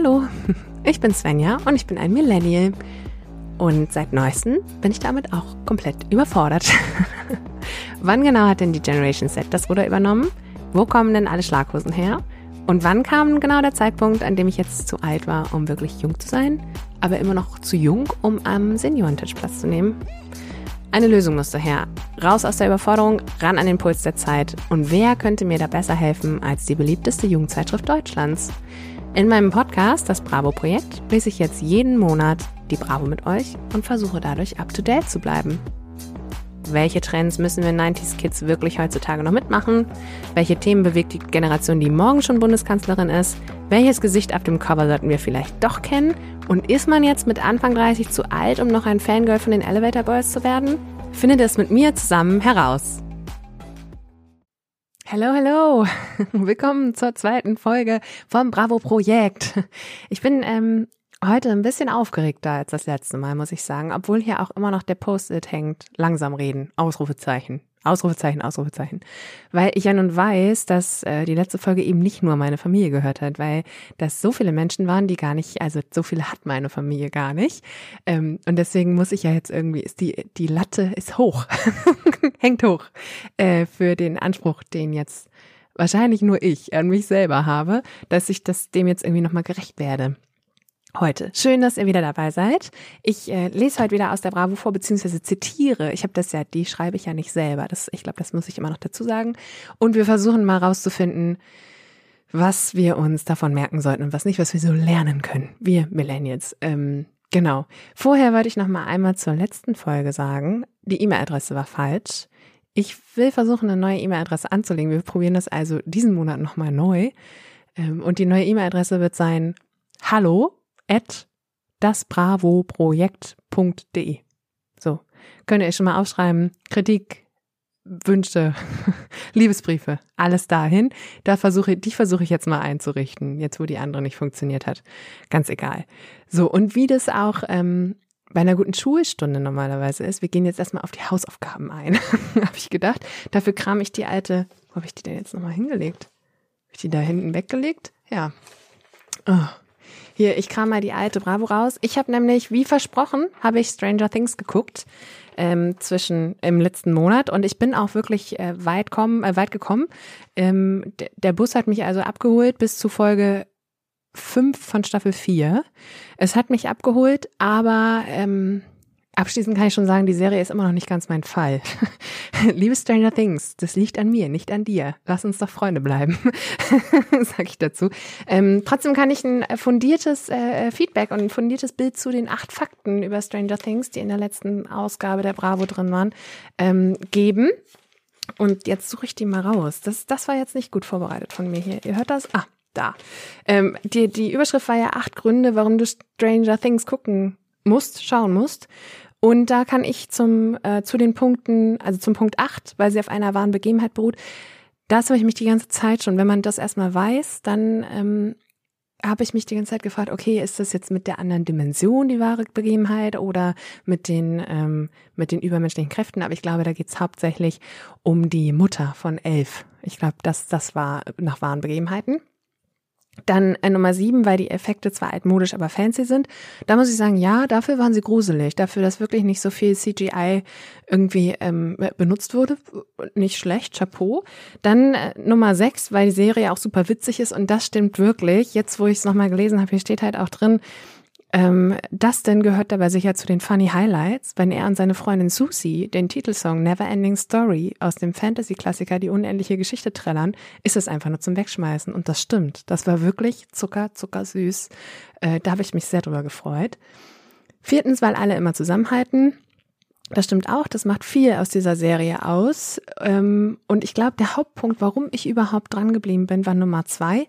Hallo, ich bin Svenja und ich bin ein Millennial. Und seit neuestem bin ich damit auch komplett überfordert. wann genau hat denn die Generation Z das Ruder übernommen? Wo kommen denn alle Schlaghosen her? Und wann kam genau der Zeitpunkt, an dem ich jetzt zu alt war, um wirklich jung zu sein, aber immer noch zu jung, um am Seniorentisch Platz zu nehmen? Eine Lösung musste her. Raus aus der Überforderung, ran an den Puls der Zeit. Und wer könnte mir da besser helfen als die beliebteste Jugendzeitschrift Deutschlands? In meinem Podcast, das Bravo-Projekt, lese ich jetzt jeden Monat die Bravo mit euch und versuche dadurch up-to-date zu bleiben. Welche Trends müssen wir 90s Kids wirklich heutzutage noch mitmachen? Welche Themen bewegt die Generation, die morgen schon Bundeskanzlerin ist? Welches Gesicht auf dem Cover sollten wir vielleicht doch kennen? Und ist man jetzt mit Anfang 30 zu alt, um noch ein Fangirl von den Elevator Boys zu werden? Findet es mit mir zusammen heraus. Hallo, hallo. Willkommen zur zweiten Folge vom Bravo Projekt. Ich bin ähm, heute ein bisschen aufgeregter als das letzte Mal, muss ich sagen, obwohl hier auch immer noch der Post-it hängt. Langsam reden. Ausrufezeichen. Ausrufezeichen, Ausrufezeichen. Weil ich ja nun weiß, dass äh, die letzte Folge eben nicht nur meine Familie gehört hat, weil das so viele Menschen waren, die gar nicht, also so viele hat meine Familie gar nicht. Ähm, und deswegen muss ich ja jetzt irgendwie, ist die, die Latte ist hoch, hängt hoch äh, für den Anspruch, den jetzt wahrscheinlich nur ich an mich selber habe, dass ich das dem jetzt irgendwie nochmal gerecht werde heute. Schön, dass ihr wieder dabei seid. Ich äh, lese heute wieder aus der Bravo vor, beziehungsweise zitiere. Ich habe das ja, die schreibe ich ja nicht selber. Das, ich glaube, das muss ich immer noch dazu sagen. Und wir versuchen mal rauszufinden, was wir uns davon merken sollten und was nicht, was wir so lernen können. Wir Millennials. Ähm, genau. Vorher wollte ich noch mal einmal zur letzten Folge sagen, die E-Mail-Adresse war falsch. Ich will versuchen, eine neue E-Mail-Adresse anzulegen. Wir probieren das also diesen Monat noch mal neu. Ähm, und die neue E-Mail-Adresse wird sein hallo at dasbravoprojekt.de. So, könnt ihr schon mal aufschreiben, Kritik, Wünsche, Liebesbriefe, alles dahin. Da versuche die versuche ich jetzt mal einzurichten, jetzt wo die andere nicht funktioniert hat. Ganz egal. So, und wie das auch ähm, bei einer guten Schulstunde normalerweise ist, wir gehen jetzt erstmal auf die Hausaufgaben ein, habe ich gedacht. Dafür kram ich die alte, wo habe ich die denn jetzt nochmal hingelegt? Habe ich die da hinten weggelegt? Ja. Oh. Hier, ich kram mal die alte Bravo raus. Ich habe nämlich, wie versprochen, habe ich Stranger Things geguckt ähm, zwischen im letzten Monat und ich bin auch wirklich äh, weit, kommen, äh, weit gekommen. Ähm, der Bus hat mich also abgeholt bis zu Folge fünf von Staffel vier. Es hat mich abgeholt, aber ähm, Abschließend kann ich schon sagen, die Serie ist immer noch nicht ganz mein Fall. Liebe Stranger Things, das liegt an mir, nicht an dir. Lass uns doch Freunde bleiben, sag ich dazu. Ähm, trotzdem kann ich ein fundiertes äh, Feedback und ein fundiertes Bild zu den acht Fakten über Stranger Things, die in der letzten Ausgabe der Bravo drin waren, ähm, geben. Und jetzt suche ich die mal raus. Das, das war jetzt nicht gut vorbereitet von mir hier. Ihr hört das? Ah, da. Ähm, die, die Überschrift war ja acht Gründe, warum du Stranger Things gucken musst, schauen musst. Und da kann ich zum, äh, zu den Punkten, also zum Punkt 8, weil sie auf einer wahren Begebenheit beruht, das habe ich mich die ganze Zeit schon, wenn man das erstmal weiß, dann ähm, habe ich mich die ganze Zeit gefragt, okay, ist das jetzt mit der anderen Dimension die wahre Begebenheit oder mit den, ähm, mit den übermenschlichen Kräften? Aber ich glaube, da geht es hauptsächlich um die Mutter von Elf. Ich glaube, das, das war nach wahren Begebenheiten. Dann äh, Nummer sieben, weil die Effekte zwar altmodisch, aber fancy sind. Da muss ich sagen, ja, dafür waren sie gruselig. Dafür, dass wirklich nicht so viel CGI irgendwie ähm, benutzt wurde. Nicht schlecht, Chapeau. Dann äh, Nummer sechs, weil die Serie auch super witzig ist und das stimmt wirklich. Jetzt, wo ich es nochmal gelesen habe, hier steht halt auch drin, ähm, Dustin gehört dabei sicher zu den Funny Highlights, wenn er und seine Freundin Susie den Titelsong Never Ending Story aus dem Fantasy-Klassiker Die unendliche Geschichte trällern, ist es einfach nur zum Wegschmeißen. Und das stimmt. Das war wirklich zucker, zucker süß. Äh, da habe ich mich sehr drüber gefreut. Viertens, weil alle immer zusammenhalten. Das stimmt auch, das macht viel aus dieser Serie aus. Ähm, und ich glaube, der Hauptpunkt, warum ich überhaupt dran geblieben bin, war Nummer zwei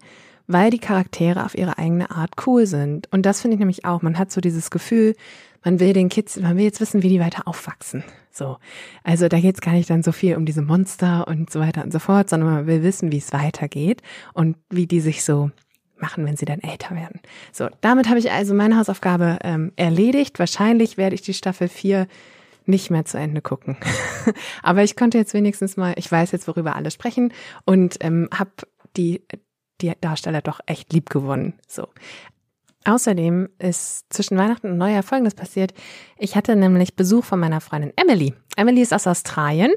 weil die Charaktere auf ihre eigene Art cool sind. Und das finde ich nämlich auch. Man hat so dieses Gefühl, man will den Kids, man will jetzt wissen, wie die weiter aufwachsen. So. Also da geht es gar nicht dann so viel um diese Monster und so weiter und so fort, sondern man will wissen, wie es weitergeht und wie die sich so machen, wenn sie dann älter werden. So, damit habe ich also meine Hausaufgabe ähm, erledigt. Wahrscheinlich werde ich die Staffel 4 nicht mehr zu Ende gucken. Aber ich konnte jetzt wenigstens mal, ich weiß jetzt, worüber alle sprechen und ähm, habe die die Darsteller doch echt lieb gewonnen. So. Außerdem ist zwischen Weihnachten und Neujahr Folgendes passiert. Ich hatte nämlich Besuch von meiner Freundin Emily. Emily ist aus Australien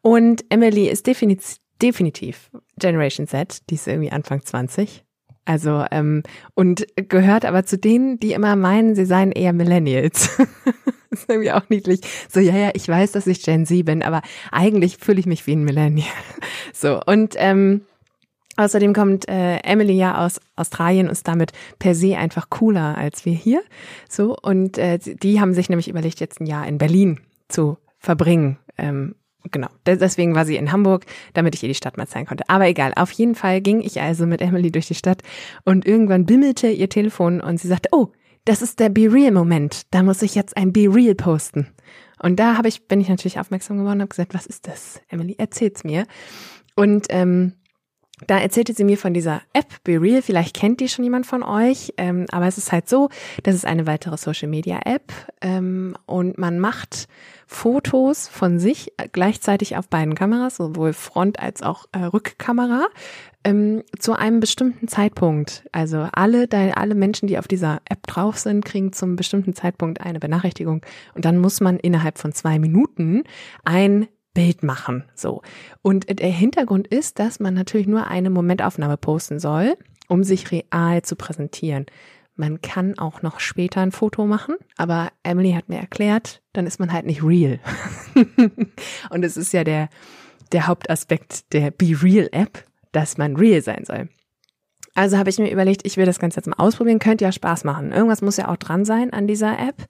und Emily ist definitiv, definitiv Generation Z. Die ist irgendwie Anfang 20. Also, ähm, und gehört aber zu denen, die immer meinen, sie seien eher Millennials. das ist irgendwie auch niedlich. So, ja, ja, ich weiß, dass ich Gen Z bin, aber eigentlich fühle ich mich wie ein Millennial. So, und ähm, Außerdem kommt äh, Emily ja aus Australien und ist damit per se einfach cooler als wir hier. So und äh, die haben sich nämlich überlegt, jetzt ein Jahr in Berlin zu verbringen. Ähm, genau. Deswegen war sie in Hamburg, damit ich ihr die Stadt mal zeigen konnte. Aber egal. Auf jeden Fall ging ich also mit Emily durch die Stadt und irgendwann bimmelte ihr Telefon und sie sagte, oh, das ist der Be Real Moment. Da muss ich jetzt ein Be Real posten. Und da habe ich bin ich natürlich aufmerksam geworden und habe gesagt, was ist das? Emily, erzähl's mir. Und ähm, da erzählte sie mir von dieser App Be Real. Vielleicht kennt die schon jemand von euch, ähm, aber es ist halt so, das ist eine weitere Social Media App ähm, und man macht Fotos von sich gleichzeitig auf beiden Kameras, sowohl Front als auch äh, Rückkamera, ähm, zu einem bestimmten Zeitpunkt. Also alle, alle Menschen, die auf dieser App drauf sind, kriegen zum bestimmten Zeitpunkt eine Benachrichtigung und dann muss man innerhalb von zwei Minuten ein Bild machen. So. Und der Hintergrund ist, dass man natürlich nur eine Momentaufnahme posten soll, um sich real zu präsentieren. Man kann auch noch später ein Foto machen, aber Emily hat mir erklärt, dann ist man halt nicht real. Und es ist ja der, der Hauptaspekt der Be Real App, dass man real sein soll. Also habe ich mir überlegt, ich will das Ganze jetzt mal ausprobieren. Könnte ja Spaß machen. Irgendwas muss ja auch dran sein an dieser App.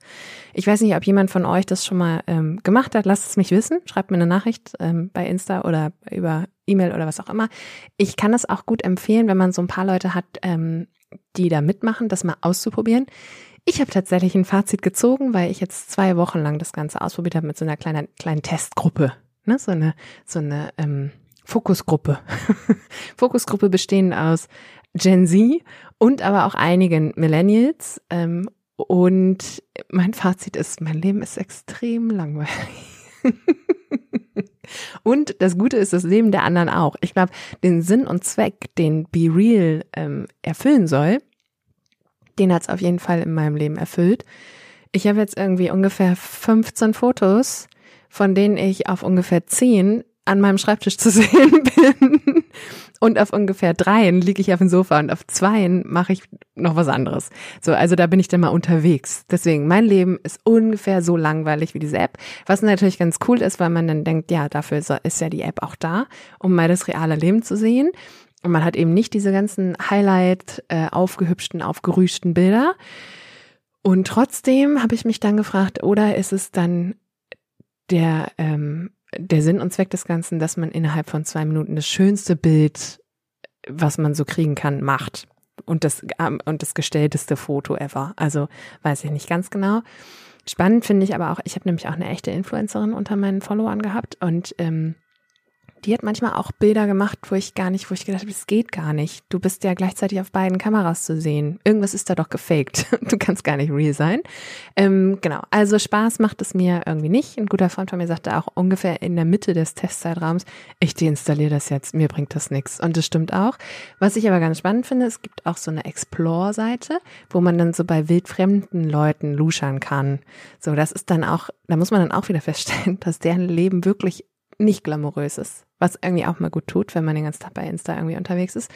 Ich weiß nicht, ob jemand von euch das schon mal ähm, gemacht hat. Lasst es mich wissen. Schreibt mir eine Nachricht ähm, bei Insta oder über E-Mail oder was auch immer. Ich kann das auch gut empfehlen, wenn man so ein paar Leute hat, ähm, die da mitmachen, das mal auszuprobieren. Ich habe tatsächlich ein Fazit gezogen, weil ich jetzt zwei Wochen lang das Ganze ausprobiert habe mit so einer kleinen, kleinen Testgruppe. Ne? So eine, so eine ähm, Fokusgruppe. Fokusgruppe bestehend aus Gen Z und aber auch einigen Millennials. Ähm, und mein Fazit ist, mein Leben ist extrem langweilig. und das Gute ist das Leben der anderen auch. Ich glaube, den Sinn und Zweck, den Be Real ähm, erfüllen soll, den hat es auf jeden Fall in meinem Leben erfüllt. Ich habe jetzt irgendwie ungefähr 15 Fotos, von denen ich auf ungefähr 10 an meinem Schreibtisch zu sehen bin. Und auf ungefähr dreien liege ich auf dem Sofa und auf zweien mache ich noch was anderes. So, also da bin ich dann mal unterwegs. Deswegen, mein Leben ist ungefähr so langweilig wie diese App. Was natürlich ganz cool ist, weil man dann denkt, ja, dafür ist ja die App auch da, um mal das reale Leben zu sehen. Und man hat eben nicht diese ganzen Highlight, äh, aufgehübschten, aufgerüschten Bilder. Und trotzdem habe ich mich dann gefragt, oder ist es dann der ähm, der Sinn und Zweck des Ganzen, dass man innerhalb von zwei Minuten das schönste Bild, was man so kriegen kann, macht. Und das, ähm, und das gestellteste Foto ever. Also weiß ich nicht ganz genau. Spannend finde ich aber auch, ich habe nämlich auch eine echte Influencerin unter meinen Followern gehabt und ähm, die hat manchmal auch Bilder gemacht, wo ich gar nicht, wo ich gedacht habe, das geht gar nicht. Du bist ja gleichzeitig auf beiden Kameras zu sehen. Irgendwas ist da doch gefaked. Du kannst gar nicht real sein. Ähm, genau. Also Spaß macht es mir irgendwie nicht. Ein guter Freund von mir sagte auch ungefähr in der Mitte des Testzeitraums, ich deinstalliere das jetzt, mir bringt das nichts. Und das stimmt auch. Was ich aber ganz spannend finde, es gibt auch so eine Explore-Seite, wo man dann so bei wildfremden Leuten luschern kann. So, das ist dann auch, da muss man dann auch wieder feststellen, dass deren Leben wirklich nicht glamourös ist was irgendwie auch mal gut tut, wenn man den ganzen Tag bei Insta irgendwie unterwegs ist.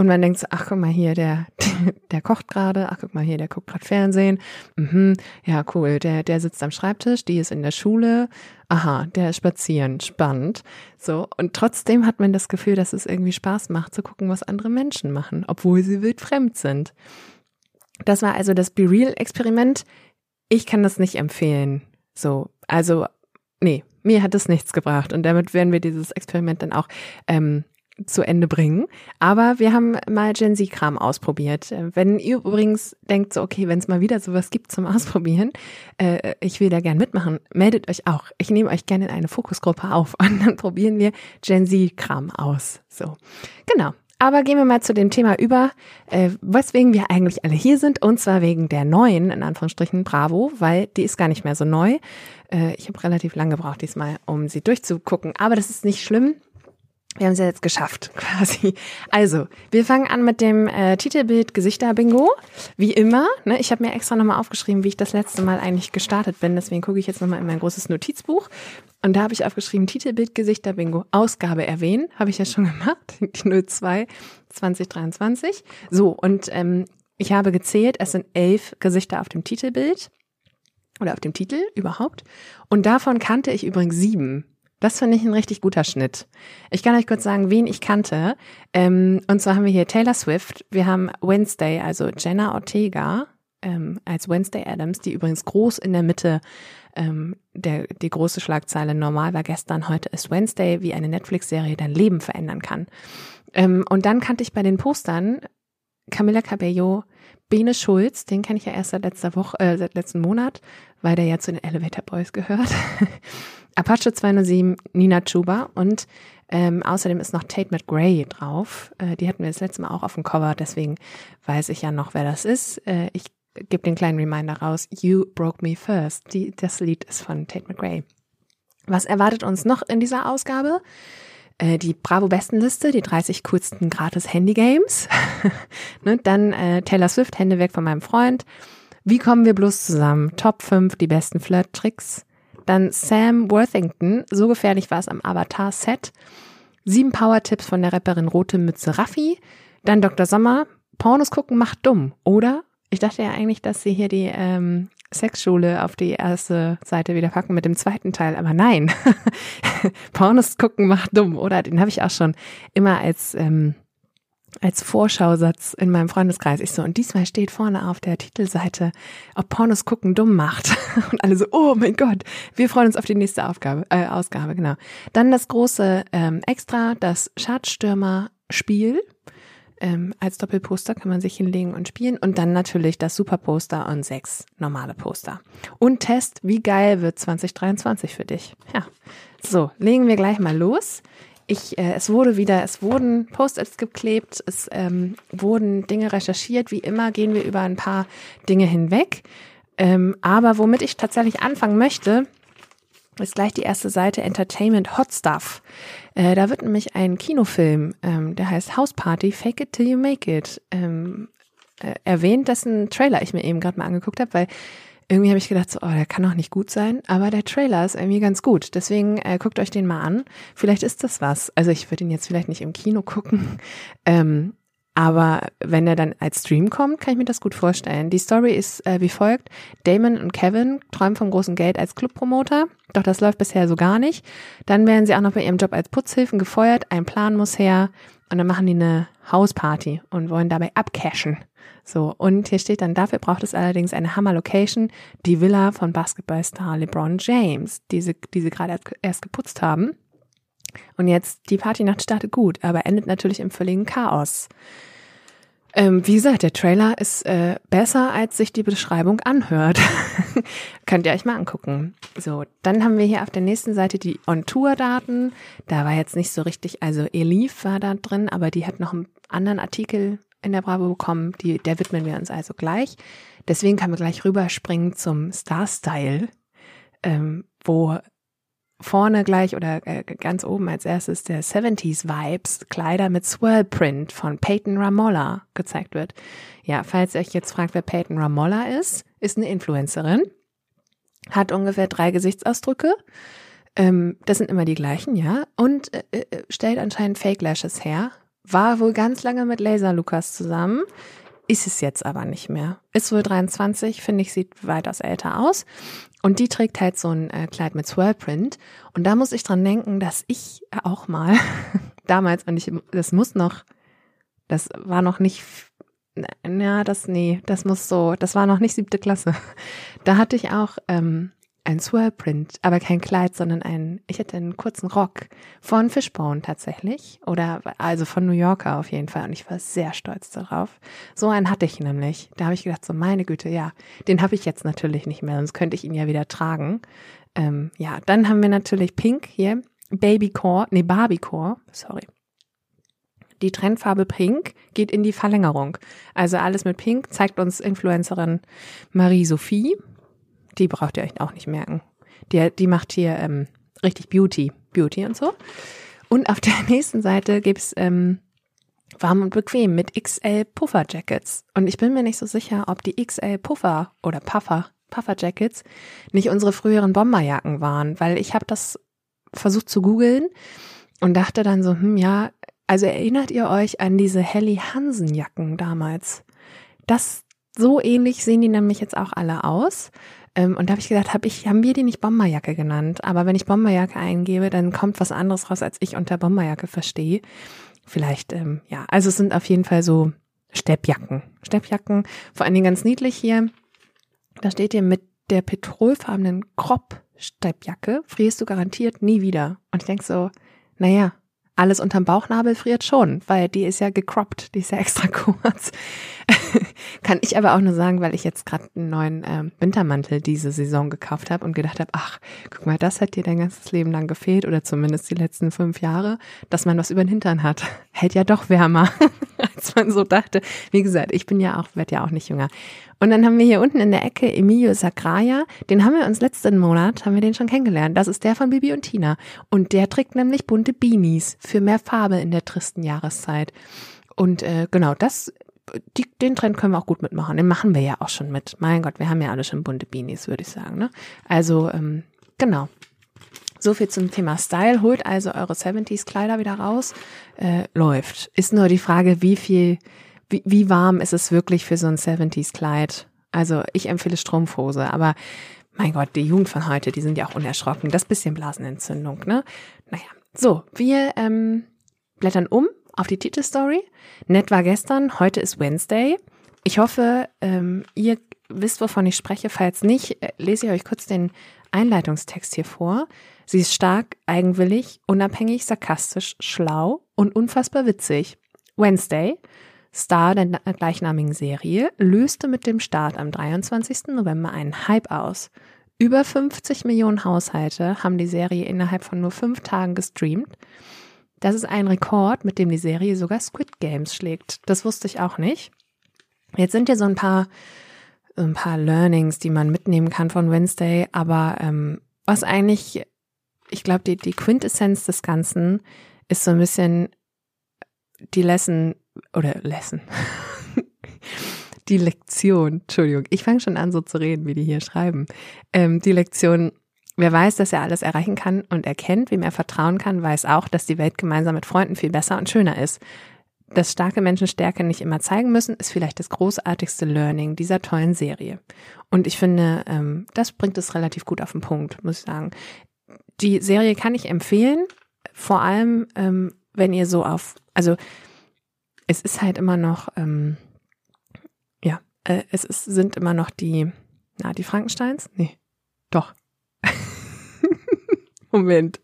Und man denkt so, ach guck mal hier, der, der kocht gerade, ach guck mal hier, der guckt gerade Fernsehen. Mhm, ja, cool, der, der sitzt am Schreibtisch, die ist in der Schule. Aha, der ist spazieren, spannend. So, und trotzdem hat man das Gefühl, dass es irgendwie Spaß macht, zu gucken, was andere Menschen machen, obwohl sie wild fremd sind. Das war also das Be Real-Experiment. Ich kann das nicht empfehlen. So, also, nee, mir hat es nichts gebracht und damit werden wir dieses Experiment dann auch ähm, zu Ende bringen. Aber wir haben mal Gen Z-Kram ausprobiert. Wenn ihr übrigens denkt, so okay, wenn es mal wieder sowas gibt zum Ausprobieren, äh, ich will da gern mitmachen, meldet euch auch. Ich nehme euch gerne in eine Fokusgruppe auf und dann probieren wir Gen Z-Kram aus. So, genau. Aber gehen wir mal zu dem Thema über, äh, weswegen wir eigentlich alle hier sind, und zwar wegen der neuen, in Anführungsstrichen, Bravo, weil die ist gar nicht mehr so neu. Äh, ich habe relativ lange gebraucht diesmal, um sie durchzugucken, aber das ist nicht schlimm. Wir haben es ja jetzt geschafft, quasi. Also, wir fangen an mit dem äh, Titelbild Gesichter-Bingo. Wie immer. Ne? Ich habe mir extra nochmal aufgeschrieben, wie ich das letzte Mal eigentlich gestartet bin. Deswegen gucke ich jetzt nochmal in mein großes Notizbuch. Und da habe ich aufgeschrieben, Titelbild Gesichter-Bingo. Ausgabe erwähnen. Habe ich ja schon gemacht. Die 02 2023. So, und ähm, ich habe gezählt, es sind elf Gesichter auf dem Titelbild. Oder auf dem Titel überhaupt. Und davon kannte ich übrigens sieben. Das finde ich ein richtig guter Schnitt. Ich kann euch kurz sagen, wen ich kannte. Ähm, und zwar haben wir hier Taylor Swift, wir haben Wednesday, also Jenna Ortega ähm, als Wednesday Adams, die übrigens groß in der Mitte ähm, der die große Schlagzeile normal war gestern, heute ist Wednesday, wie eine Netflix-Serie dein Leben verändern kann. Ähm, und dann kannte ich bei den Postern Camilla Cabello, Bene Schulz, den kenne ich ja erst seit letzter Woche, äh, seit letzten Monat, weil der ja zu den Elevator Boys gehört. Apache 207, Nina Chuba und ähm, außerdem ist noch Tate McGray drauf. Äh, die hatten wir das letzte Mal auch auf dem Cover, deswegen weiß ich ja noch, wer das ist. Äh, ich gebe den kleinen Reminder raus. You Broke Me First. Die, das Lied ist von Tate McGray. Was erwartet uns noch in dieser Ausgabe? Äh, die Bravo Bestenliste, die 30 coolsten gratis Handy Games. ne, dann äh, Taylor Swift, Hände weg von meinem Freund. Wie kommen wir bloß zusammen? Top 5 die besten Flirt-Tricks. Dann Sam Worthington, so gefährlich war es am Avatar-Set. Sieben Power-Tipps von der Rapperin Rote Mütze Raffi. Dann Dr. Sommer, Pornos gucken macht dumm, oder? Ich dachte ja eigentlich, dass sie hier die ähm, Sexschule auf die erste Seite wieder packen mit dem zweiten Teil, aber nein. Pornos gucken macht dumm, oder? Den habe ich auch schon immer als ähm, als Vorschausatz in meinem Freundeskreis. Ich so, und diesmal steht vorne auf der Titelseite, ob Pornos gucken dumm macht. Und alle so, oh mein Gott, wir freuen uns auf die nächste Aufgabe, äh, Ausgabe, genau. Dann das große ähm, Extra, das Schadstürmer-Spiel. Ähm, als Doppelposter kann man sich hinlegen und spielen. Und dann natürlich das Superposter und sechs normale Poster. Und Test, wie geil wird 2023 für dich? Ja. So, legen wir gleich mal los ich, äh, es wurde wieder, es wurden Post-its geklebt, es ähm, wurden Dinge recherchiert. Wie immer gehen wir über ein paar Dinge hinweg. Ähm, aber womit ich tatsächlich anfangen möchte, ist gleich die erste Seite Entertainment Hot Stuff. Äh, da wird nämlich ein Kinofilm, ähm, der heißt House Party, Fake It Till You Make It, ähm, äh, erwähnt, dessen Trailer ich mir eben gerade mal angeguckt habe, weil irgendwie habe ich gedacht, so, oh, der kann doch nicht gut sein, aber der Trailer ist irgendwie ganz gut. Deswegen äh, guckt euch den mal an. Vielleicht ist das was. Also ich würde ihn jetzt vielleicht nicht im Kino gucken, ähm, aber wenn er dann als Stream kommt, kann ich mir das gut vorstellen. Die Story ist äh, wie folgt. Damon und Kevin träumen vom großen Geld als Clubpromoter, doch das läuft bisher so gar nicht. Dann werden sie auch noch bei ihrem Job als Putzhilfen gefeuert, ein Plan muss her und dann machen die eine Hausparty und wollen dabei abcashen. So, und hier steht dann, dafür braucht es allerdings eine Hammer-Location, die Villa von Basketballstar LeBron James, die sie, die sie gerade erst geputzt haben. Und jetzt, die Partynacht startet gut, aber endet natürlich im völligen Chaos. Ähm, wie gesagt, der Trailer ist äh, besser, als sich die Beschreibung anhört. Könnt ihr euch mal angucken. So, dann haben wir hier auf der nächsten Seite die On-Tour-Daten. Da war jetzt nicht so richtig, also Elif war da drin, aber die hat noch einen anderen Artikel in der Bravo bekommen. Die, der widmen wir uns also gleich. Deswegen kann man gleich rüberspringen zum Star-Style, ähm, wo vorne gleich oder äh, ganz oben als erstes der 70s Vibes Kleider mit Swirl Print von Peyton Ramolla gezeigt wird. Ja, falls ihr euch jetzt fragt, wer Peyton Ramolla ist, ist eine Influencerin, hat ungefähr drei Gesichtsausdrücke. Ähm, das sind immer die gleichen, ja, und äh, äh stellt anscheinend Fake Lashes her. War wohl ganz lange mit Laser Lukas zusammen. Ist es jetzt aber nicht mehr. Ist wohl 23, finde ich, sieht weitaus älter aus. Und die trägt halt so ein äh, Kleid mit Swirlprint. Und da muss ich dran denken, dass ich auch mal damals, und ich, das muss noch, das war noch nicht, na, das, nee, das muss so, das war noch nicht siebte Klasse. Da hatte ich auch ähm, ein Swirlprint, aber kein Kleid, sondern ein, ich hatte einen kurzen Rock von Fishbone tatsächlich oder also von New Yorker auf jeden Fall und ich war sehr stolz darauf. So einen hatte ich nämlich. Da habe ich gedacht, so meine Güte, ja, den habe ich jetzt natürlich nicht mehr, sonst könnte ich ihn ja wieder tragen. Ähm, ja, dann haben wir natürlich Pink hier, Babycore, nee, Barbiecore, sorry. Die Trendfarbe Pink geht in die Verlängerung. Also alles mit Pink zeigt uns Influencerin Marie-Sophie die braucht ihr euch auch nicht merken. Die, die macht hier ähm, richtig Beauty, Beauty und so. Und auf der nächsten Seite gibt's ähm, warm und bequem mit XL Puffer Jackets. Und ich bin mir nicht so sicher, ob die XL Puffer oder Puffer, Puffer Jackets nicht unsere früheren Bomberjacken waren, weil ich habe das versucht zu googeln und dachte dann so, hm, ja, also erinnert ihr euch an diese Helly Hansen Jacken damals? Das so ähnlich sehen die nämlich jetzt auch alle aus. Ähm, und da habe ich gedacht, hab ich, haben wir die nicht Bomberjacke genannt? Aber wenn ich Bomberjacke eingebe, dann kommt was anderes raus, als ich unter Bomberjacke verstehe. Vielleicht, ähm, ja, also es sind auf jeden Fall so Steppjacken. Steppjacken, vor allen Dingen ganz niedlich hier. Da steht hier mit der petrolfarbenen Crop-Steppjacke frierst du garantiert nie wieder. Und ich denk so, naja, alles unterm Bauchnabel friert schon, weil die ist ja gecroppt, die ist ja extra kurz. Kann ich aber auch nur sagen, weil ich jetzt gerade einen neuen ähm, Wintermantel diese Saison gekauft habe und gedacht habe, ach, guck mal, das hat dir dein ganzes Leben lang gefehlt oder zumindest die letzten fünf Jahre, dass man was über den Hintern hat. Hält ja doch wärmer, als man so dachte. Wie gesagt, ich bin ja auch, werde ja auch nicht jünger. Und dann haben wir hier unten in der Ecke Emilio Sagraya. Den haben wir uns letzten Monat, haben wir den schon kennengelernt. Das ist der von Bibi und Tina. Und der trägt nämlich bunte Beanies für mehr Farbe in der tristen Jahreszeit. Und äh, genau, das, die, den Trend können wir auch gut mitmachen. Den machen wir ja auch schon mit. Mein Gott, wir haben ja alle schon bunte Beanies, würde ich sagen. Ne? Also, ähm, genau. So viel zum Thema Style. Holt also eure 70s Kleider wieder raus. Äh, läuft. Ist nur die Frage, wie viel wie, wie warm ist es wirklich für so ein 70s Kleid? Also ich empfehle Strumpfhose, aber mein Gott, die Jugend von heute, die sind ja auch unerschrocken. Das bisschen Blasenentzündung, ne? Naja, so, wir ähm, blättern um auf die Titelstory. Nett war gestern, heute ist Wednesday. Ich hoffe, ähm, ihr wisst, wovon ich spreche. Falls nicht, äh, lese ich euch kurz den Einleitungstext hier vor. Sie ist stark, eigenwillig, unabhängig, sarkastisch, schlau und unfassbar witzig. Wednesday Star der gleichnamigen Serie, löste mit dem Start am 23. November einen Hype aus. Über 50 Millionen Haushalte haben die Serie innerhalb von nur fünf Tagen gestreamt. Das ist ein Rekord, mit dem die Serie sogar Squid Games schlägt. Das wusste ich auch nicht. Jetzt sind ja so ein paar, ein paar Learnings, die man mitnehmen kann von Wednesday, aber ähm, was eigentlich, ich glaube, die, die Quintessenz des Ganzen ist so ein bisschen die Lesson oder Lesson. die Lektion, Entschuldigung, ich fange schon an so zu reden, wie die hier schreiben. Ähm, die Lektion, wer weiß, dass er alles erreichen kann und erkennt, wem er vertrauen kann, weiß auch, dass die Welt gemeinsam mit Freunden viel besser und schöner ist. Dass starke Menschen Stärke nicht immer zeigen müssen, ist vielleicht das großartigste Learning dieser tollen Serie. Und ich finde, ähm, das bringt es relativ gut auf den Punkt, muss ich sagen. Die Serie kann ich empfehlen, vor allem, ähm, wenn ihr so auf, also es ist halt immer noch, ähm, ja, äh, es ist, sind immer noch die, na, die Frankensteins? Nee, doch. Moment.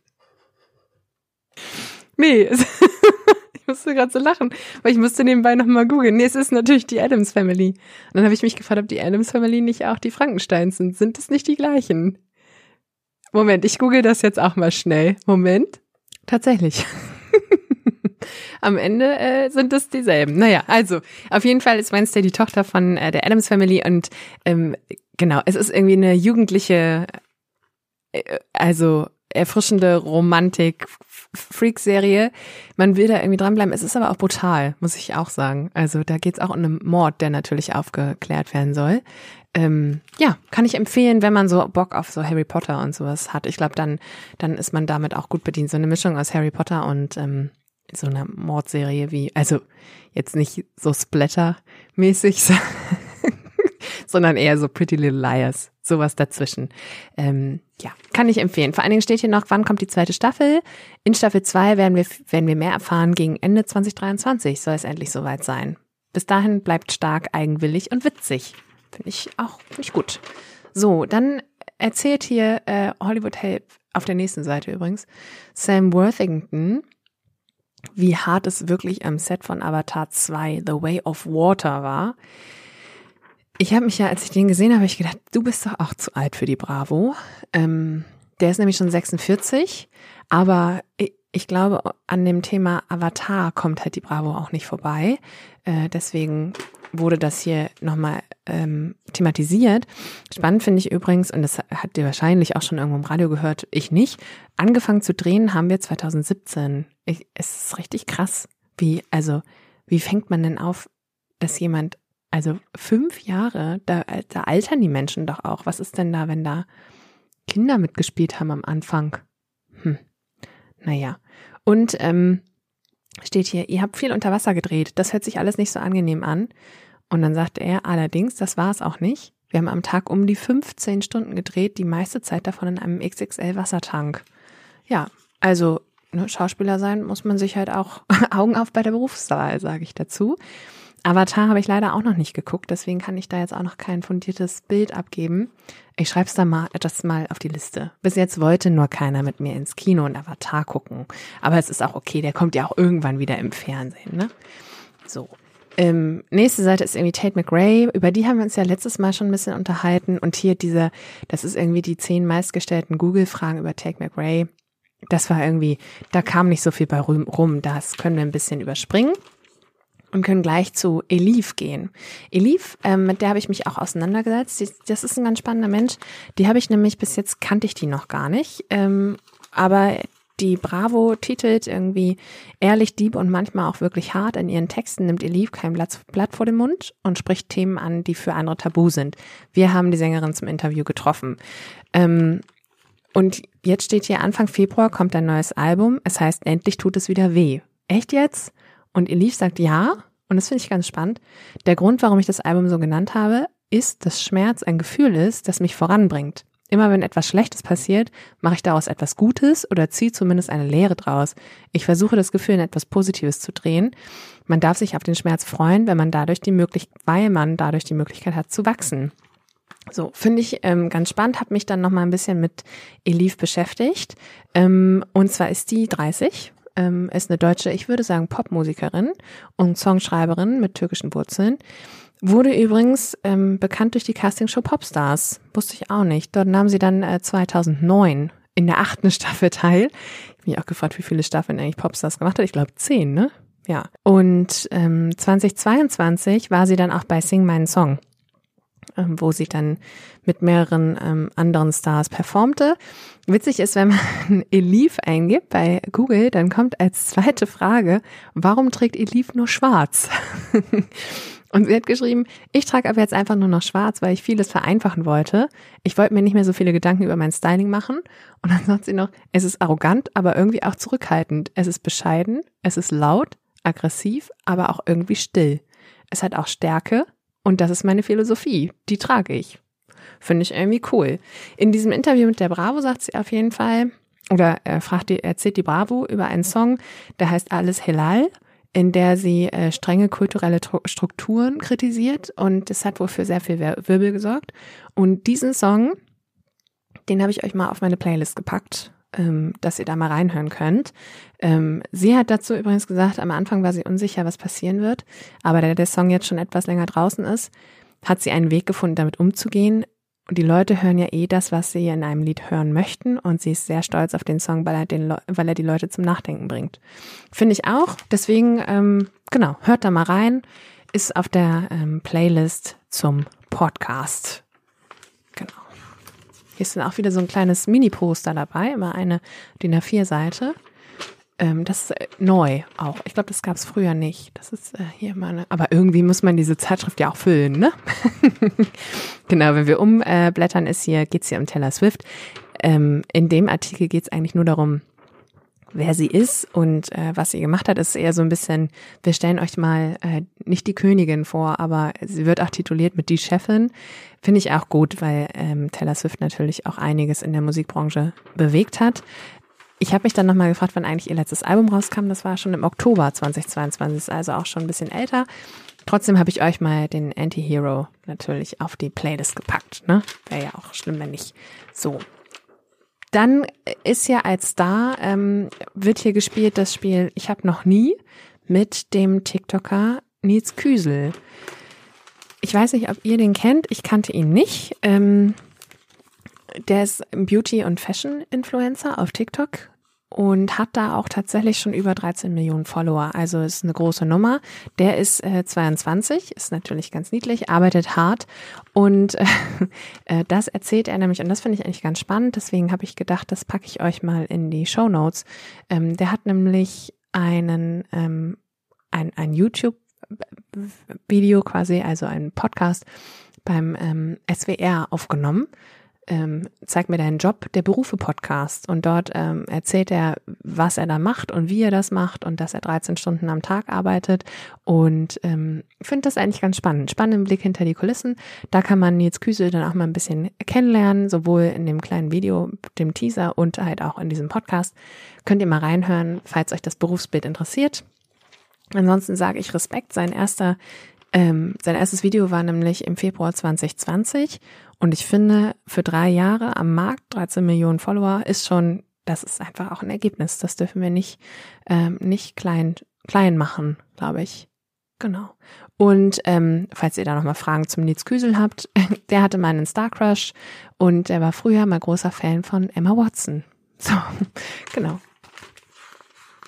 Nee, ich musste gerade so lachen, weil ich musste nebenbei nochmal googeln. Nee, es ist natürlich die Adams Family. Und dann habe ich mich gefragt, ob die Adams Family nicht auch die Frankensteins sind. Sind es nicht die gleichen? Moment, ich google das jetzt auch mal schnell. Moment. Tatsächlich. am Ende äh, sind es dieselben. Naja, also auf jeden Fall ist Wednesday die Tochter von äh, der Adams Family und ähm, genau, es ist irgendwie eine jugendliche, äh, also erfrischende Romantik. Freak-Serie. Man will da irgendwie dranbleiben. Es ist aber auch brutal, muss ich auch sagen. Also da geht's auch um einen Mord, der natürlich aufgeklärt werden soll. Ähm, ja, kann ich empfehlen, wenn man so Bock auf so Harry Potter und sowas hat. Ich glaube, dann, dann ist man damit auch gut bedient. So eine Mischung aus Harry Potter und ähm, so einer Mordserie wie, also jetzt nicht so Splatter-mäßig, sondern eher so Pretty Little Liars, sowas dazwischen. Ähm, ja, kann ich empfehlen. Vor allen Dingen steht hier noch, wann kommt die zweite Staffel? In Staffel 2 werden wir, werden wir mehr erfahren. Gegen Ende 2023 soll es endlich soweit sein. Bis dahin bleibt stark, eigenwillig und witzig. Finde ich auch, finde ich gut. So, dann erzählt hier äh, Hollywood Help auf der nächsten Seite übrigens Sam Worthington wie hart es wirklich am Set von Avatar 2 The Way of Water war. Ich habe mich ja, als ich den gesehen habe, ich gedacht, du bist doch auch zu alt für die Bravo. Ähm, der ist nämlich schon 46, aber ich, ich, glaube, an dem Thema Avatar kommt halt die Bravo auch nicht vorbei. Äh, deswegen wurde das hier nochmal ähm, thematisiert. Spannend finde ich übrigens, und das habt ihr wahrscheinlich auch schon irgendwo im Radio gehört, ich nicht. Angefangen zu drehen haben wir 2017. Ich, es ist richtig krass, wie, also, wie fängt man denn auf, dass jemand, also fünf Jahre, da, da altern die Menschen doch auch. Was ist denn da, wenn da Kinder mitgespielt haben am Anfang? Hm. Naja. Und ähm, steht hier, ihr habt viel unter Wasser gedreht. Das hört sich alles nicht so angenehm an. Und dann sagte er, allerdings, das war es auch nicht. Wir haben am Tag um die 15 Stunden gedreht, die meiste Zeit davon in einem XXL Wassertank. Ja, also ne, Schauspieler sein muss man sich halt auch Augen auf bei der Berufswahl, sage ich dazu. Avatar habe ich leider auch noch nicht geguckt, deswegen kann ich da jetzt auch noch kein fundiertes Bild abgeben. Ich schreibe es da mal etwas mal auf die Liste. Bis jetzt wollte nur keiner mit mir ins Kino und Avatar gucken. Aber es ist auch okay, der kommt ja auch irgendwann wieder im Fernsehen, ne? So. Ähm, nächste Seite ist irgendwie Tate McRae. Über die haben wir uns ja letztes Mal schon ein bisschen unterhalten. Und hier diese, das ist irgendwie die zehn meistgestellten Google-Fragen über Tate McRae. Das war irgendwie, da kam nicht so viel bei rum. Das können wir ein bisschen überspringen und können gleich zu Elif gehen. Elif, ähm, mit der habe ich mich auch auseinandergesetzt. Die, das ist ein ganz spannender Mensch. Die habe ich nämlich bis jetzt kannte ich die noch gar nicht. Ähm, aber die Bravo titelt irgendwie ehrlich, dieb und manchmal auch wirklich hart. In ihren Texten nimmt Elif kein Blatt, Blatt vor den Mund und spricht Themen an, die für andere tabu sind. Wir haben die Sängerin zum Interview getroffen. Ähm, und jetzt steht hier Anfang Februar kommt ein neues Album. Es heißt, endlich tut es wieder weh. Echt jetzt? Und Elif sagt ja, und das finde ich ganz spannend. Der Grund, warum ich das Album so genannt habe, ist, dass Schmerz ein Gefühl ist, das mich voranbringt. Immer wenn etwas Schlechtes passiert, mache ich daraus etwas Gutes oder ziehe zumindest eine Lehre draus. Ich versuche das Gefühl in etwas Positives zu drehen. Man darf sich auf den Schmerz freuen, wenn man dadurch die Möglichkeit, weil man dadurch die Möglichkeit hat zu wachsen. So, finde ich ähm, ganz spannend, habe mich dann nochmal ein bisschen mit Elif beschäftigt. Ähm, und zwar ist die 30 ähm, ist eine deutsche, ich würde sagen, Popmusikerin und Songschreiberin mit türkischen Wurzeln. Wurde übrigens ähm, bekannt durch die Castingshow Popstars. Wusste ich auch nicht. Dort nahm sie dann äh, 2009 in der achten Staffel teil. Ich habe mich auch gefragt, wie viele Staffeln eigentlich Popstars gemacht hat. Ich glaube zehn, ne? Ja. Und ähm, 2022 war sie dann auch bei Sing meinen Song. Ähm, wo sie dann mit mehreren ähm, anderen Stars performte. Witzig ist, wenn man Elif eingibt bei Google, dann kommt als zweite Frage, warum trägt Elif nur schwarz? Und sie hat geschrieben, ich trage aber jetzt einfach nur noch schwarz, weil ich vieles vereinfachen wollte. Ich wollte mir nicht mehr so viele Gedanken über mein Styling machen. Und dann sagt sie noch, es ist arrogant, aber irgendwie auch zurückhaltend. Es ist bescheiden, es ist laut, aggressiv, aber auch irgendwie still. Es hat auch Stärke, und das ist meine Philosophie. Die trage ich. Finde ich irgendwie cool. In diesem Interview mit der Bravo sagt sie auf jeden Fall, oder er fragt die, erzählt die Bravo über einen Song, der heißt Alles Helal, in der sie äh, strenge kulturelle Strukturen kritisiert und das hat wohl für sehr viel Wirbel gesorgt. Und diesen Song, den habe ich euch mal auf meine Playlist gepackt ähm, dass ihr da mal reinhören könnt. Ähm, sie hat dazu übrigens gesagt, am Anfang war sie unsicher, was passieren wird, aber da der Song jetzt schon etwas länger draußen ist, hat sie einen Weg gefunden, damit umzugehen. Und die Leute hören ja eh das, was sie in einem Lied hören möchten. Und sie ist sehr stolz auf den Song, weil er, den weil er die Leute zum Nachdenken bringt. Finde ich auch. Deswegen, ähm, genau, hört da mal rein. Ist auf der ähm, Playlist zum Podcast. Hier ist dann auch wieder so ein kleines Mini-Poster dabei, immer eine DIN A4-Seite. Ähm, das ist äh, neu auch. Ich glaube, das gab es früher nicht. Das ist äh, hier mal eine, aber irgendwie muss man diese Zeitschrift ja auch füllen, ne? genau, wenn wir umblättern, ist hier, hier um Taylor Swift. Ähm, in dem Artikel geht's eigentlich nur darum, wer sie ist und äh, was sie gemacht hat, ist eher so ein bisschen, wir stellen euch mal äh, nicht die Königin vor, aber sie wird auch tituliert mit die Chefin. Finde ich auch gut, weil ähm, Taylor Swift natürlich auch einiges in der Musikbranche bewegt hat. Ich habe mich dann nochmal gefragt, wann eigentlich ihr letztes Album rauskam. Das war schon im Oktober 2022, ist also auch schon ein bisschen älter. Trotzdem habe ich euch mal den Anti-Hero natürlich auf die Playlist gepackt. Ne? Wäre ja auch schlimm, wenn nicht so. Dann ist ja als Star, ähm, wird hier gespielt das Spiel Ich habe noch nie mit dem TikToker Nils Küsel. Ich weiß nicht, ob ihr den kennt. Ich kannte ihn nicht. Ähm, der ist Beauty- und Fashion-Influencer auf TikTok. Und hat da auch tatsächlich schon über 13 Millionen Follower. Also ist eine große Nummer. Der ist äh, 22, ist natürlich ganz niedlich, arbeitet hart und äh, das erzählt er nämlich und das finde ich eigentlich ganz spannend. Deswegen habe ich gedacht, das packe ich euch mal in die Show Notes. Ähm, der hat nämlich einen ähm, ein, ein YouTube Video quasi, also einen Podcast beim ähm, SWR aufgenommen ähm, Zeig mir deinen Job, der Berufe-Podcast. Und dort ähm, erzählt er, was er da macht und wie er das macht und dass er 13 Stunden am Tag arbeitet. Und ähm, finde das eigentlich ganz spannend. Spannenden Blick hinter die Kulissen. Da kann man Nils Küsel dann auch mal ein bisschen kennenlernen, sowohl in dem kleinen Video, dem Teaser und halt auch in diesem Podcast. Könnt ihr mal reinhören, falls euch das Berufsbild interessiert. Ansonsten sage ich Respekt. Sein erster ähm, sein erstes Video war nämlich im Februar 2020 und ich finde, für drei Jahre am Markt, 13 Millionen Follower, ist schon, das ist einfach auch ein Ergebnis. Das dürfen wir nicht, ähm, nicht klein, klein machen, glaube ich. Genau. Und ähm, falls ihr da nochmal Fragen zum Nils Küsel habt, der hatte mal einen Star Crush und der war früher mal großer Fan von Emma Watson. So, genau.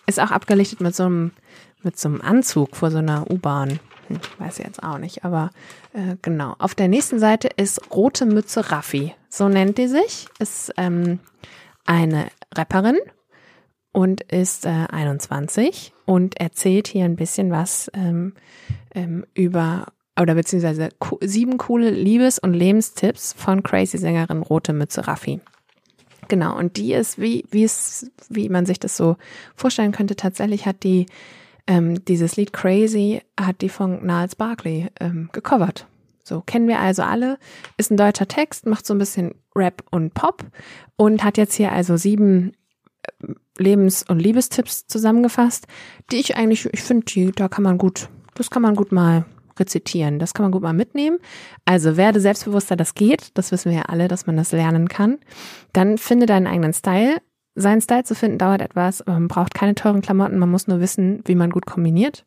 Ist auch abgelichtet mit so einem, mit so einem Anzug vor so einer U-Bahn. Hm, weiß ich jetzt auch nicht, aber äh, genau. Auf der nächsten Seite ist Rote Mütze Raffi. So nennt die sich. Ist ähm, eine Rapperin und ist äh, 21 und erzählt hier ein bisschen was ähm, ähm, über oder beziehungsweise sieben coole Liebes- und Lebenstipps von Crazy-Sängerin Rote Mütze Raffi. Genau, und die ist, wie, wie es, wie man sich das so vorstellen könnte, tatsächlich hat die ähm, dieses Lied Crazy hat die von Niles Barkley ähm, gecovert. So kennen wir also alle. Ist ein deutscher Text, macht so ein bisschen Rap und Pop und hat jetzt hier also sieben äh, Lebens- und Liebestipps zusammengefasst, die ich eigentlich, ich finde, da kann man gut, das kann man gut mal rezitieren. Das kann man gut mal mitnehmen. Also werde selbstbewusster, das geht. Das wissen wir ja alle, dass man das lernen kann. Dann finde deinen eigenen Style. Seinen Style zu finden dauert etwas, man braucht keine teuren Klamotten, man muss nur wissen, wie man gut kombiniert.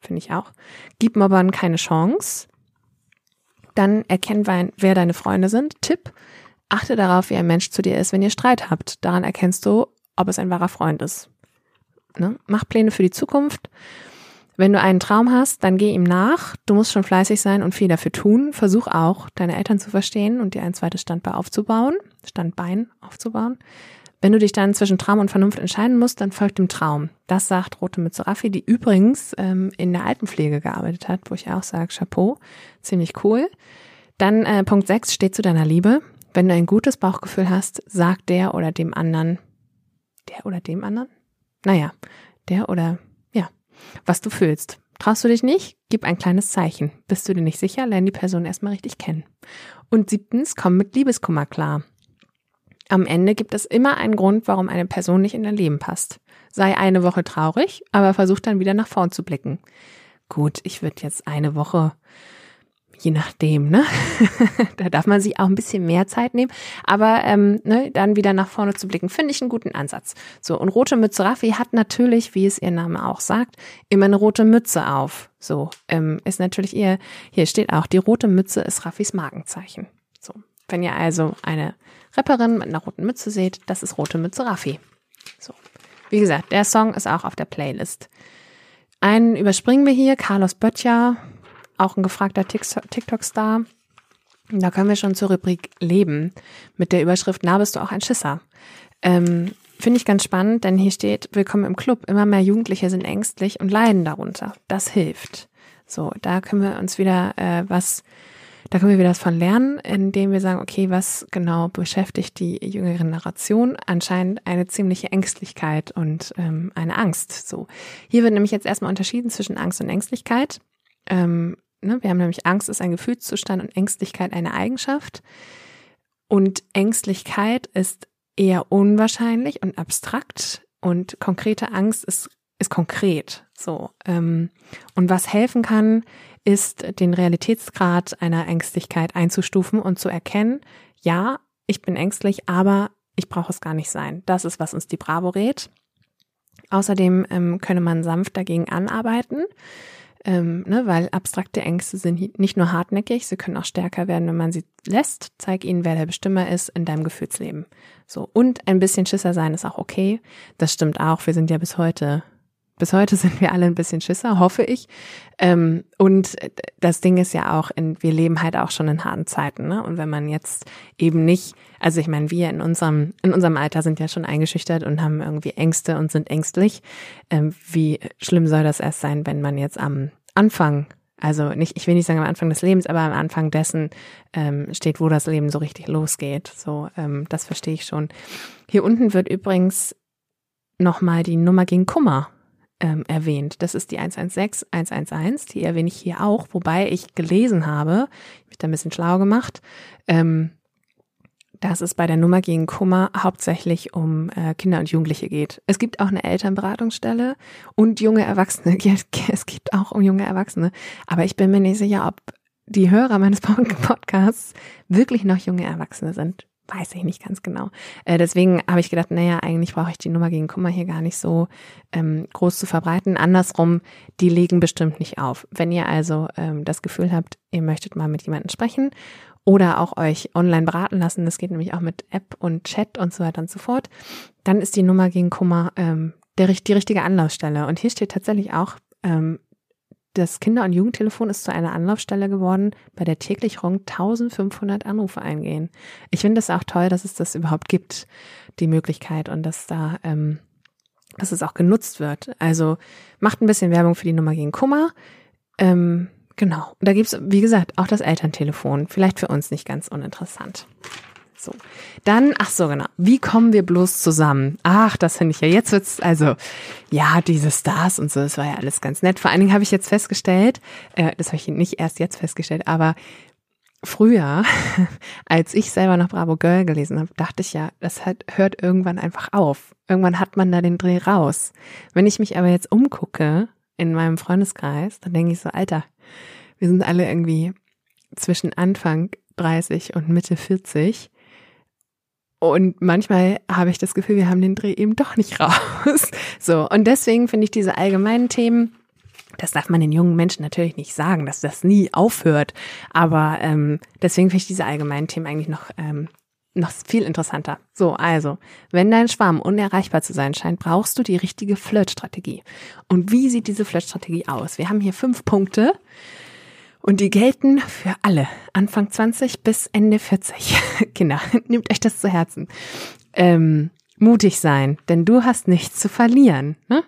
Finde ich auch. Gib Mobbern keine Chance. Dann erkenn, wer deine Freunde sind. Tipp, achte darauf, wie ein Mensch zu dir ist, wenn ihr Streit habt. Daran erkennst du, ob es ein wahrer Freund ist. Ne? Mach Pläne für die Zukunft. Wenn du einen Traum hast, dann geh ihm nach. Du musst schon fleißig sein und viel dafür tun. Versuch auch, deine Eltern zu verstehen und dir ein zweites Standbein aufzubauen, Standbein aufzubauen. Wenn du dich dann zwischen Traum und Vernunft entscheiden musst, dann folgt dem Traum. Das sagt Rote Mütze Raffi, die übrigens ähm, in der Altenpflege gearbeitet hat, wo ich auch sage, Chapeau, ziemlich cool. Dann äh, Punkt 6 steht zu deiner Liebe. Wenn du ein gutes Bauchgefühl hast, sag der oder dem anderen, der oder dem anderen? Naja, der oder, ja, was du fühlst. Traust du dich nicht? Gib ein kleines Zeichen. Bist du dir nicht sicher? Lern die Person erstmal richtig kennen. Und siebtens, komm mit Liebeskummer klar. Am Ende gibt es immer einen Grund, warum eine Person nicht in dein Leben passt. Sei eine Woche traurig, aber versuch dann wieder nach vorn zu blicken. Gut, ich würde jetzt eine Woche, je nachdem, ne? da darf man sich auch ein bisschen mehr Zeit nehmen, aber ähm, ne, dann wieder nach vorne zu blicken, finde ich einen guten Ansatz. So, und rote Mütze Raffi hat natürlich, wie es ihr Name auch sagt, immer eine rote Mütze auf. So, ähm, ist natürlich ihr, hier steht auch, die rote Mütze ist Raffis Markenzeichen. So, wenn ihr also eine Rapperin mit einer roten Mütze seht, das ist Rote Mütze Raffi. So. Wie gesagt, der Song ist auch auf der Playlist. Einen überspringen wir hier, Carlos Böttcher, auch ein gefragter TikTok-Star. Da können wir schon zur Rubrik Leben mit der Überschrift Na bist du auch ein Schisser. Ähm, Finde ich ganz spannend, denn hier steht, willkommen im Club. Immer mehr Jugendliche sind ängstlich und leiden darunter. Das hilft. So, da können wir uns wieder äh, was da können wir wieder von lernen, indem wir sagen, okay, was genau beschäftigt die jüngere Generation? Anscheinend eine ziemliche Ängstlichkeit und ähm, eine Angst. So, hier wird nämlich jetzt erstmal unterschieden zwischen Angst und Ängstlichkeit. Ähm, ne, wir haben nämlich Angst ist ein Gefühlszustand und Ängstlichkeit eine Eigenschaft. Und Ängstlichkeit ist eher unwahrscheinlich und abstrakt und konkrete Angst ist ist konkret. So ähm, und was helfen kann, ist, den Realitätsgrad einer Ängstlichkeit einzustufen und zu erkennen, ja, ich bin ängstlich, aber ich brauche es gar nicht sein. Das ist, was uns die Bravo rät. Außerdem ähm, könne man sanft dagegen anarbeiten. ähm, ne, weil abstrakte Ängste sind nicht nur hartnäckig, sie können auch stärker werden, wenn man sie lässt. Zeig ihnen, wer der Bestimmer ist in deinem Gefühlsleben. So und ein bisschen Schisser sein ist auch okay. Das stimmt auch. Wir sind ja bis heute bis heute sind wir alle ein bisschen Schisser, hoffe ich. Ähm, und das Ding ist ja auch, in, wir leben halt auch schon in harten Zeiten. Ne? Und wenn man jetzt eben nicht, also ich meine, wir in unserem, in unserem Alter sind ja schon eingeschüchtert und haben irgendwie Ängste und sind ängstlich. Ähm, wie schlimm soll das erst sein, wenn man jetzt am Anfang also nicht, ich will nicht sagen am Anfang des Lebens, aber am Anfang dessen ähm, steht, wo das Leben so richtig losgeht. So, ähm, das verstehe ich schon. Hier unten wird übrigens nochmal die Nummer gegen Kummer ähm, erwähnt. Das ist die 116 111, die erwähne ich hier auch, wobei ich gelesen habe, ich habe da ein bisschen schlau gemacht, ähm, dass es bei der Nummer gegen Kummer hauptsächlich um äh, Kinder und Jugendliche geht. Es gibt auch eine Elternberatungsstelle und junge Erwachsene. Es geht auch um junge Erwachsene. Aber ich bin mir nicht sicher, ob die Hörer meines Podcasts wirklich noch junge Erwachsene sind weiß ich nicht ganz genau. Äh, deswegen habe ich gedacht, naja, eigentlich brauche ich die Nummer gegen Kummer hier gar nicht so ähm, groß zu verbreiten. Andersrum, die legen bestimmt nicht auf. Wenn ihr also ähm, das Gefühl habt, ihr möchtet mal mit jemandem sprechen oder auch euch online beraten lassen, das geht nämlich auch mit App und Chat und so weiter und so fort, dann ist die Nummer gegen Kummer ähm, der, die richtige Anlaufstelle. Und hier steht tatsächlich auch, ähm, das Kinder- und Jugendtelefon ist zu einer Anlaufstelle geworden, bei der täglich rund 1500 Anrufe eingehen. Ich finde es auch toll, dass es das überhaupt gibt, die Möglichkeit und dass da, ähm, dass es auch genutzt wird. Also macht ein bisschen Werbung für die Nummer gegen Kummer. Ähm, genau. Da gibt's wie gesagt, auch das Elterntelefon. Vielleicht für uns nicht ganz uninteressant. So. Dann, ach so, genau. Wie kommen wir bloß zusammen? Ach, das finde ich ja. Jetzt wird's, also, ja, diese Stars und so, das war ja alles ganz nett. Vor allen Dingen habe ich jetzt festgestellt, äh, das habe ich nicht erst jetzt festgestellt, aber früher, als ich selber noch Bravo Girl gelesen habe, dachte ich ja, das hat, hört irgendwann einfach auf. Irgendwann hat man da den Dreh raus. Wenn ich mich aber jetzt umgucke in meinem Freundeskreis, dann denke ich so, Alter, wir sind alle irgendwie zwischen Anfang 30 und Mitte 40 und manchmal habe ich das Gefühl, wir haben den Dreh eben doch nicht raus. So, und deswegen finde ich diese allgemeinen Themen, das darf man den jungen Menschen natürlich nicht sagen, dass das nie aufhört. Aber ähm, deswegen finde ich diese allgemeinen Themen eigentlich noch, ähm, noch viel interessanter. So, also, wenn dein Schwarm unerreichbar zu sein scheint, brauchst du die richtige Flirtstrategie. Und wie sieht diese Flirtstrategie aus? Wir haben hier fünf Punkte. Und die gelten für alle, Anfang 20 bis Ende 40. Kinder, nehmt euch das zu Herzen. Ähm, mutig sein, denn du hast nichts zu verlieren. Ne?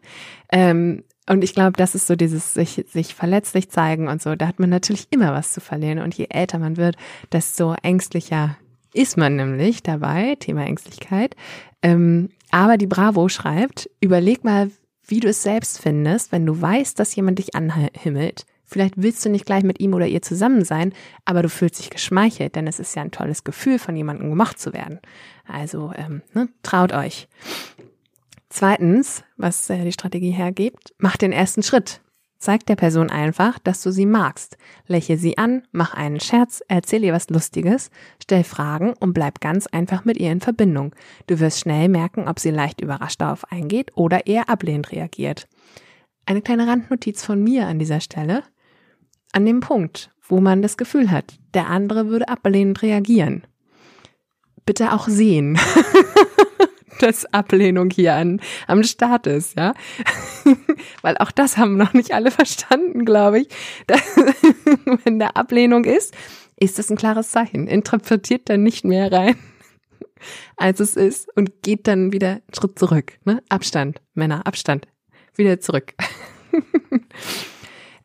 Ähm, und ich glaube, das ist so dieses sich, sich verletzlich zeigen und so. Da hat man natürlich immer was zu verlieren. Und je älter man wird, desto ängstlicher ist man nämlich dabei. Thema Ängstlichkeit. Ähm, aber die Bravo schreibt, überleg mal, wie du es selbst findest, wenn du weißt, dass jemand dich anhimmelt Vielleicht willst du nicht gleich mit ihm oder ihr zusammen sein, aber du fühlst dich geschmeichelt, denn es ist ja ein tolles Gefühl, von jemandem gemocht zu werden. Also ähm, ne, traut euch. Zweitens, was äh, die Strategie hergibt, mach den ersten Schritt. Zeig der Person einfach, dass du sie magst. Lächle sie an, mach einen Scherz, erzähl ihr was Lustiges, stell Fragen und bleib ganz einfach mit ihr in Verbindung. Du wirst schnell merken, ob sie leicht überrascht darauf eingeht oder eher ablehnend reagiert. Eine kleine Randnotiz von mir an dieser Stelle an dem Punkt, wo man das Gefühl hat, der andere würde ablehnend reagieren. Bitte auch sehen, dass Ablehnung hier an, am Start ist, ja. Weil auch das haben noch nicht alle verstanden, glaube ich. Dass, wenn da Ablehnung ist, ist das ein klares Zeichen. Interpretiert dann nicht mehr rein, als es ist und geht dann wieder einen Schritt zurück. Ne? Abstand, Männer, Abstand. Wieder zurück.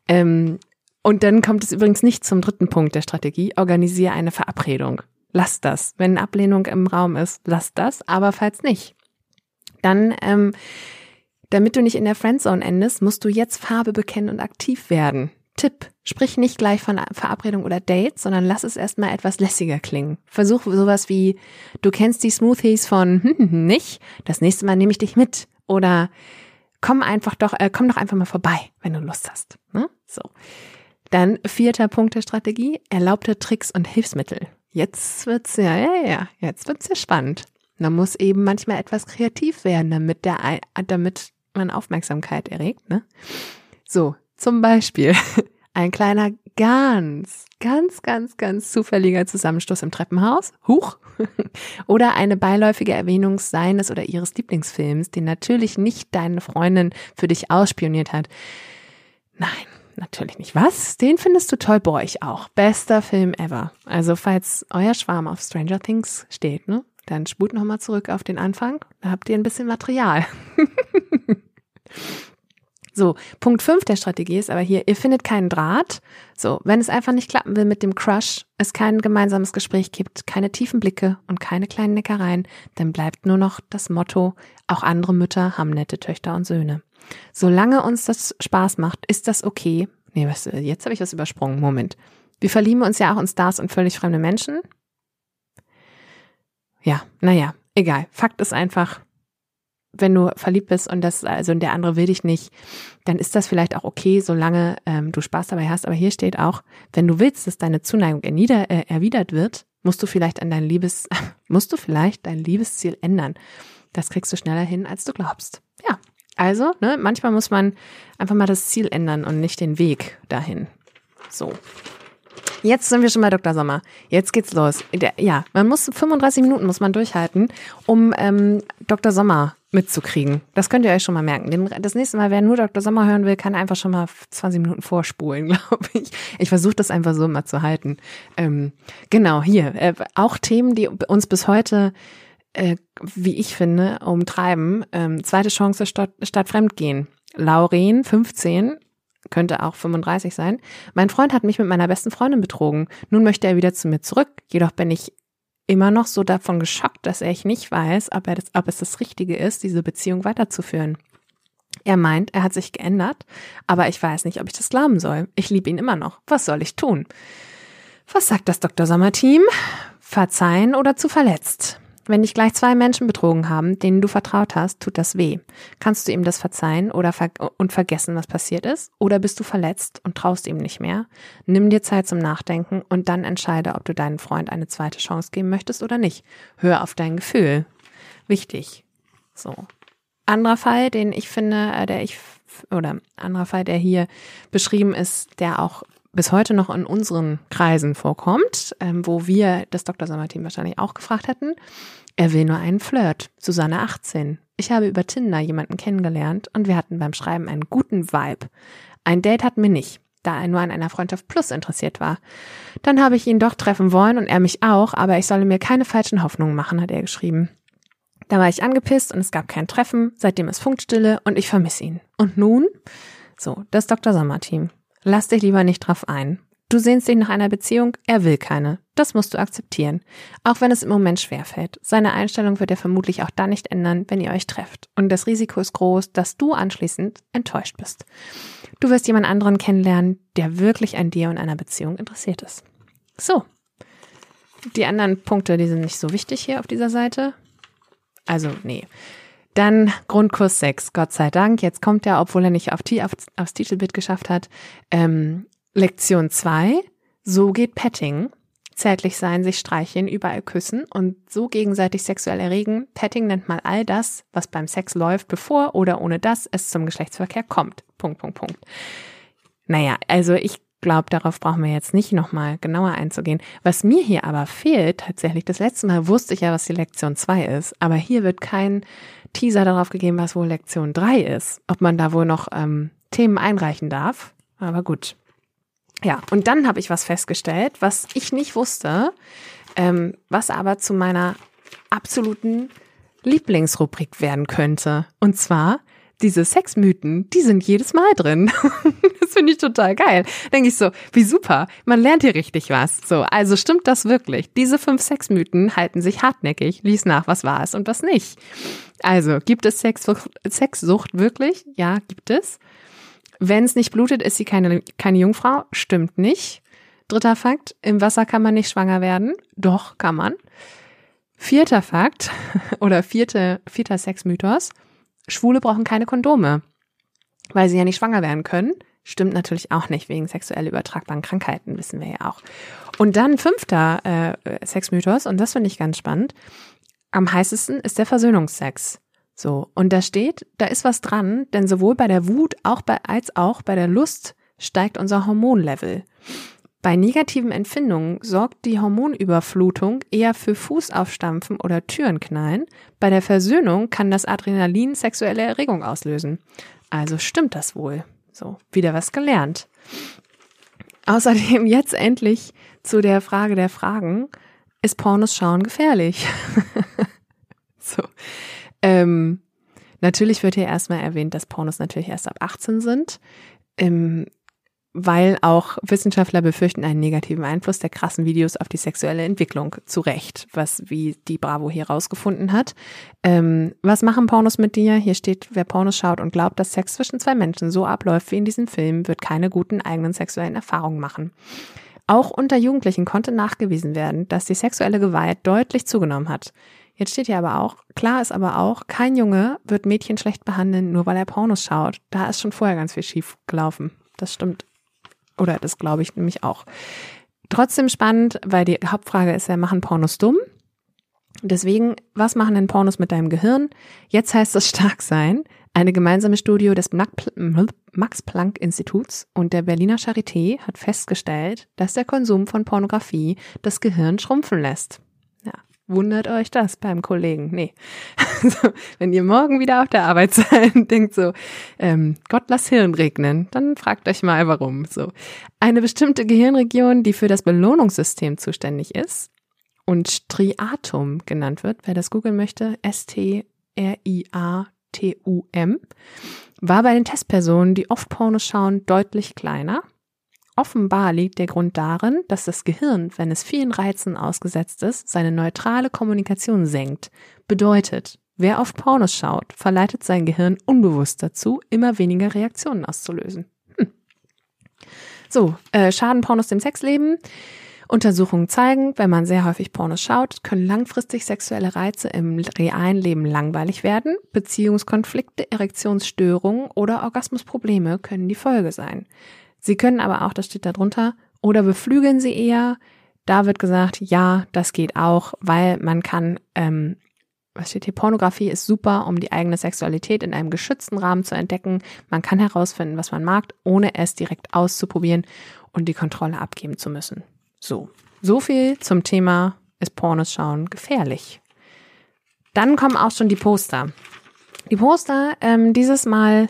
ähm, und dann kommt es übrigens nicht zum dritten Punkt der Strategie. Organisiere eine Verabredung. Lass das. Wenn Ablehnung im Raum ist, lass das. Aber falls nicht, dann, ähm, damit du nicht in der Friendzone endest, musst du jetzt Farbe bekennen und aktiv werden. Tipp. Sprich nicht gleich von Verabredung oder Date, sondern lass es erstmal etwas lässiger klingen. Versuch sowas wie, du kennst die Smoothies von nicht, das nächste Mal nehme ich dich mit. Oder komm einfach doch, äh, komm doch einfach mal vorbei, wenn du Lust hast. Ne? So. Dann vierter Punkt der Strategie, erlaubte Tricks und Hilfsmittel. Jetzt wird's ja, ja, ja, jetzt wird's ja spannend. Man muss eben manchmal etwas kreativ werden, damit der, damit man Aufmerksamkeit erregt, ne? So. Zum Beispiel ein kleiner, ganz, ganz, ganz, ganz zufälliger Zusammenstoß im Treppenhaus. Huch. Oder eine beiläufige Erwähnung seines oder ihres Lieblingsfilms, den natürlich nicht deine Freundin für dich ausspioniert hat. Nein, natürlich nicht. Was? Den findest du toll? Boah, ich auch. Bester Film ever. Also, falls euer Schwarm auf Stranger Things steht, ne? Dann spult nochmal zurück auf den Anfang. Da habt ihr ein bisschen Material. So, Punkt 5 der Strategie ist aber hier, ihr findet keinen Draht. So, wenn es einfach nicht klappen will mit dem Crush, es kein gemeinsames Gespräch gibt, keine tiefen Blicke und keine kleinen Neckereien, dann bleibt nur noch das Motto, auch andere Mütter haben nette Töchter und Söhne. Solange uns das Spaß macht, ist das okay. Nee, was, jetzt habe ich was übersprungen. Moment. Wir verlieben uns ja auch in Stars und völlig fremde Menschen. Ja, naja, egal. Fakt ist einfach, wenn du verliebt bist und das, also der andere will dich nicht, dann ist das vielleicht auch okay, solange ähm, du Spaß dabei hast. Aber hier steht auch, wenn du willst, dass deine Zuneigung ernieder, äh, erwidert wird, musst du vielleicht an dein Liebes, musst du vielleicht dein Liebesziel ändern. Das kriegst du schneller hin, als du glaubst. Also, ne, manchmal muss man einfach mal das Ziel ändern und nicht den Weg dahin. So. Jetzt sind wir schon bei Dr. Sommer. Jetzt geht's los. Der, ja, man muss 35 Minuten muss man durchhalten, um ähm, Dr. Sommer mitzukriegen. Das könnt ihr euch schon mal merken. Das nächste Mal, wer nur Dr. Sommer hören will, kann einfach schon mal 20 Minuten vorspulen, glaube ich. Ich versuche das einfach so immer zu halten. Ähm, genau, hier. Äh, auch Themen, die uns bis heute, äh, wie ich finde, umtreiben. Ähm, zweite Chance statt, statt Fremdgehen. Lauren, 15, könnte auch 35 sein. Mein Freund hat mich mit meiner besten Freundin betrogen. Nun möchte er wieder zu mir zurück. Jedoch bin ich immer noch so davon geschockt, dass er nicht weiß, ob, er das, ob es das Richtige ist, diese Beziehung weiterzuführen. Er meint, er hat sich geändert, aber ich weiß nicht, ob ich das glauben soll. Ich liebe ihn immer noch. Was soll ich tun? Was sagt das Dr. Sommer-Team? Verzeihen oder zu verletzt? Wenn dich gleich zwei Menschen betrogen haben, denen du vertraut hast, tut das weh. Kannst du ihm das verzeihen oder ver und vergessen, was passiert ist? Oder bist du verletzt und traust ihm nicht mehr? Nimm dir Zeit zum Nachdenken und dann entscheide, ob du deinem Freund eine zweite Chance geben möchtest oder nicht. Hör auf dein Gefühl. Wichtig. So. Anderer Fall, den ich finde, äh, der ich, oder anderer Fall, der hier beschrieben ist, der auch bis heute noch in unseren Kreisen vorkommt, ähm, wo wir das Dr. Sommer-Team wahrscheinlich auch gefragt hätten. Er will nur einen Flirt. Susanne 18. Ich habe über Tinder jemanden kennengelernt und wir hatten beim Schreiben einen guten Vibe. Ein Date hatten wir nicht, da er nur an einer Freundschaft Plus interessiert war. Dann habe ich ihn doch treffen wollen und er mich auch, aber ich solle mir keine falschen Hoffnungen machen, hat er geschrieben. Da war ich angepisst und es gab kein Treffen, seitdem ist Funkstille und ich vermisse ihn. Und nun? So, das Dr. Sommer Team. Lass dich lieber nicht drauf ein. Du sehnst dich nach einer Beziehung, er will keine. Das musst du akzeptieren. Auch wenn es im Moment schwerfällt. Seine Einstellung wird er vermutlich auch dann nicht ändern, wenn ihr euch trefft. Und das Risiko ist groß, dass du anschließend enttäuscht bist. Du wirst jemand anderen kennenlernen, der wirklich an dir und einer Beziehung interessiert ist. So. Die anderen Punkte, die sind nicht so wichtig hier auf dieser Seite. Also, nee. Dann Grundkurs 6, Gott sei Dank. Jetzt kommt er, obwohl er nicht auf, auf, aufs Titelbild geschafft hat. Ähm, Lektion 2, so geht Petting. Zärtlich sein, sich streicheln, überall küssen und so gegenseitig sexuell erregen. Petting nennt mal all das, was beim Sex läuft, bevor oder ohne dass es zum Geschlechtsverkehr kommt. Punkt, Punkt, Punkt. Naja, also ich glaube, darauf brauchen wir jetzt nicht nochmal genauer einzugehen. Was mir hier aber fehlt, tatsächlich, das letzte Mal wusste ich ja, was die Lektion 2 ist, aber hier wird kein Teaser darauf gegeben, was wohl Lektion 3 ist, ob man da wohl noch ähm, Themen einreichen darf. Aber gut. Ja, und dann habe ich was festgestellt, was ich nicht wusste, ähm, was aber zu meiner absoluten Lieblingsrubrik werden könnte. Und zwar diese Sexmythen, die sind jedes Mal drin. das finde ich total geil. Denke ich so, wie super, man lernt hier richtig was. So, also stimmt das wirklich? Diese fünf Sexmythen halten sich hartnäckig. Lies nach, was war es und was nicht. Also, gibt es Sexsucht, Sexsucht wirklich? Ja, gibt es. Wenn es nicht blutet, ist sie keine, keine Jungfrau. Stimmt nicht. Dritter Fakt, im Wasser kann man nicht schwanger werden. Doch, kann man. Vierter Fakt oder vierte, vierter Sexmythos. Schwule brauchen keine Kondome, weil sie ja nicht schwanger werden können. Stimmt natürlich auch nicht, wegen sexuell übertragbaren Krankheiten, wissen wir ja auch. Und dann fünfter äh, Sexmythos, und das finde ich ganz spannend. Am heißesten ist der Versöhnungsex. So, und da steht, da ist was dran, denn sowohl bei der Wut auch bei, als auch bei der Lust steigt unser Hormonlevel. Bei negativen Empfindungen sorgt die Hormonüberflutung eher für Fußaufstampfen oder Türenknallen. Bei der Versöhnung kann das Adrenalin sexuelle Erregung auslösen. Also stimmt das wohl. So, wieder was gelernt. Außerdem jetzt endlich zu der Frage der Fragen. Ist Pornos schauen gefährlich? so. Ähm, natürlich wird hier erstmal erwähnt, dass Pornos natürlich erst ab 18 sind. Ähm, weil auch Wissenschaftler befürchten einen negativen Einfluss der krassen Videos auf die sexuelle Entwicklung. Zu Recht, was wie die Bravo hier rausgefunden hat. Ähm, was machen Pornos mit dir? Hier steht, wer Pornos schaut und glaubt, dass Sex zwischen zwei Menschen so abläuft wie in diesem Film, wird keine guten eigenen sexuellen Erfahrungen machen. Auch unter Jugendlichen konnte nachgewiesen werden, dass die sexuelle Gewalt deutlich zugenommen hat. Jetzt steht hier aber auch, klar ist aber auch, kein Junge wird Mädchen schlecht behandeln, nur weil er Pornos schaut. Da ist schon vorher ganz viel schief gelaufen. Das stimmt oder das glaube ich nämlich auch. Trotzdem spannend, weil die Hauptfrage ist ja, machen Pornos dumm? Deswegen, was machen denn Pornos mit deinem Gehirn? Jetzt heißt es stark sein. Eine gemeinsame Studie des Max-Planck-Instituts und der Berliner Charité hat festgestellt, dass der Konsum von Pornografie das Gehirn schrumpfen lässt. Wundert euch das beim Kollegen? Nee. Also, wenn ihr morgen wieder auf der Arbeit seid und denkt so, ähm, Gott lass Hirn regnen, dann fragt euch mal warum. So. Eine bestimmte Gehirnregion, die für das Belohnungssystem zuständig ist und Striatum genannt wird, wer das googeln möchte, S-T-R-I-A-T-U-M, war bei den Testpersonen, die oft Pornos schauen, deutlich kleiner Offenbar liegt der Grund darin, dass das Gehirn, wenn es vielen Reizen ausgesetzt ist, seine neutrale Kommunikation senkt. Bedeutet, wer auf Pornos schaut, verleitet sein Gehirn unbewusst dazu, immer weniger Reaktionen auszulösen. Hm. So, äh, schaden Pornos dem Sexleben? Untersuchungen zeigen, wenn man sehr häufig Pornos schaut, können langfristig sexuelle Reize im realen Leben langweilig werden, Beziehungskonflikte, Erektionsstörungen oder Orgasmusprobleme können die Folge sein. Sie können aber auch, das steht da drunter, oder beflügeln sie eher. Da wird gesagt, ja, das geht auch, weil man kann, ähm, was steht hier, Pornografie ist super, um die eigene Sexualität in einem geschützten Rahmen zu entdecken. Man kann herausfinden, was man mag, ohne es direkt auszuprobieren und die Kontrolle abgeben zu müssen. So, so viel zum Thema, ist Pornos schauen gefährlich? Dann kommen auch schon die Poster. Die Poster, ähm, dieses Mal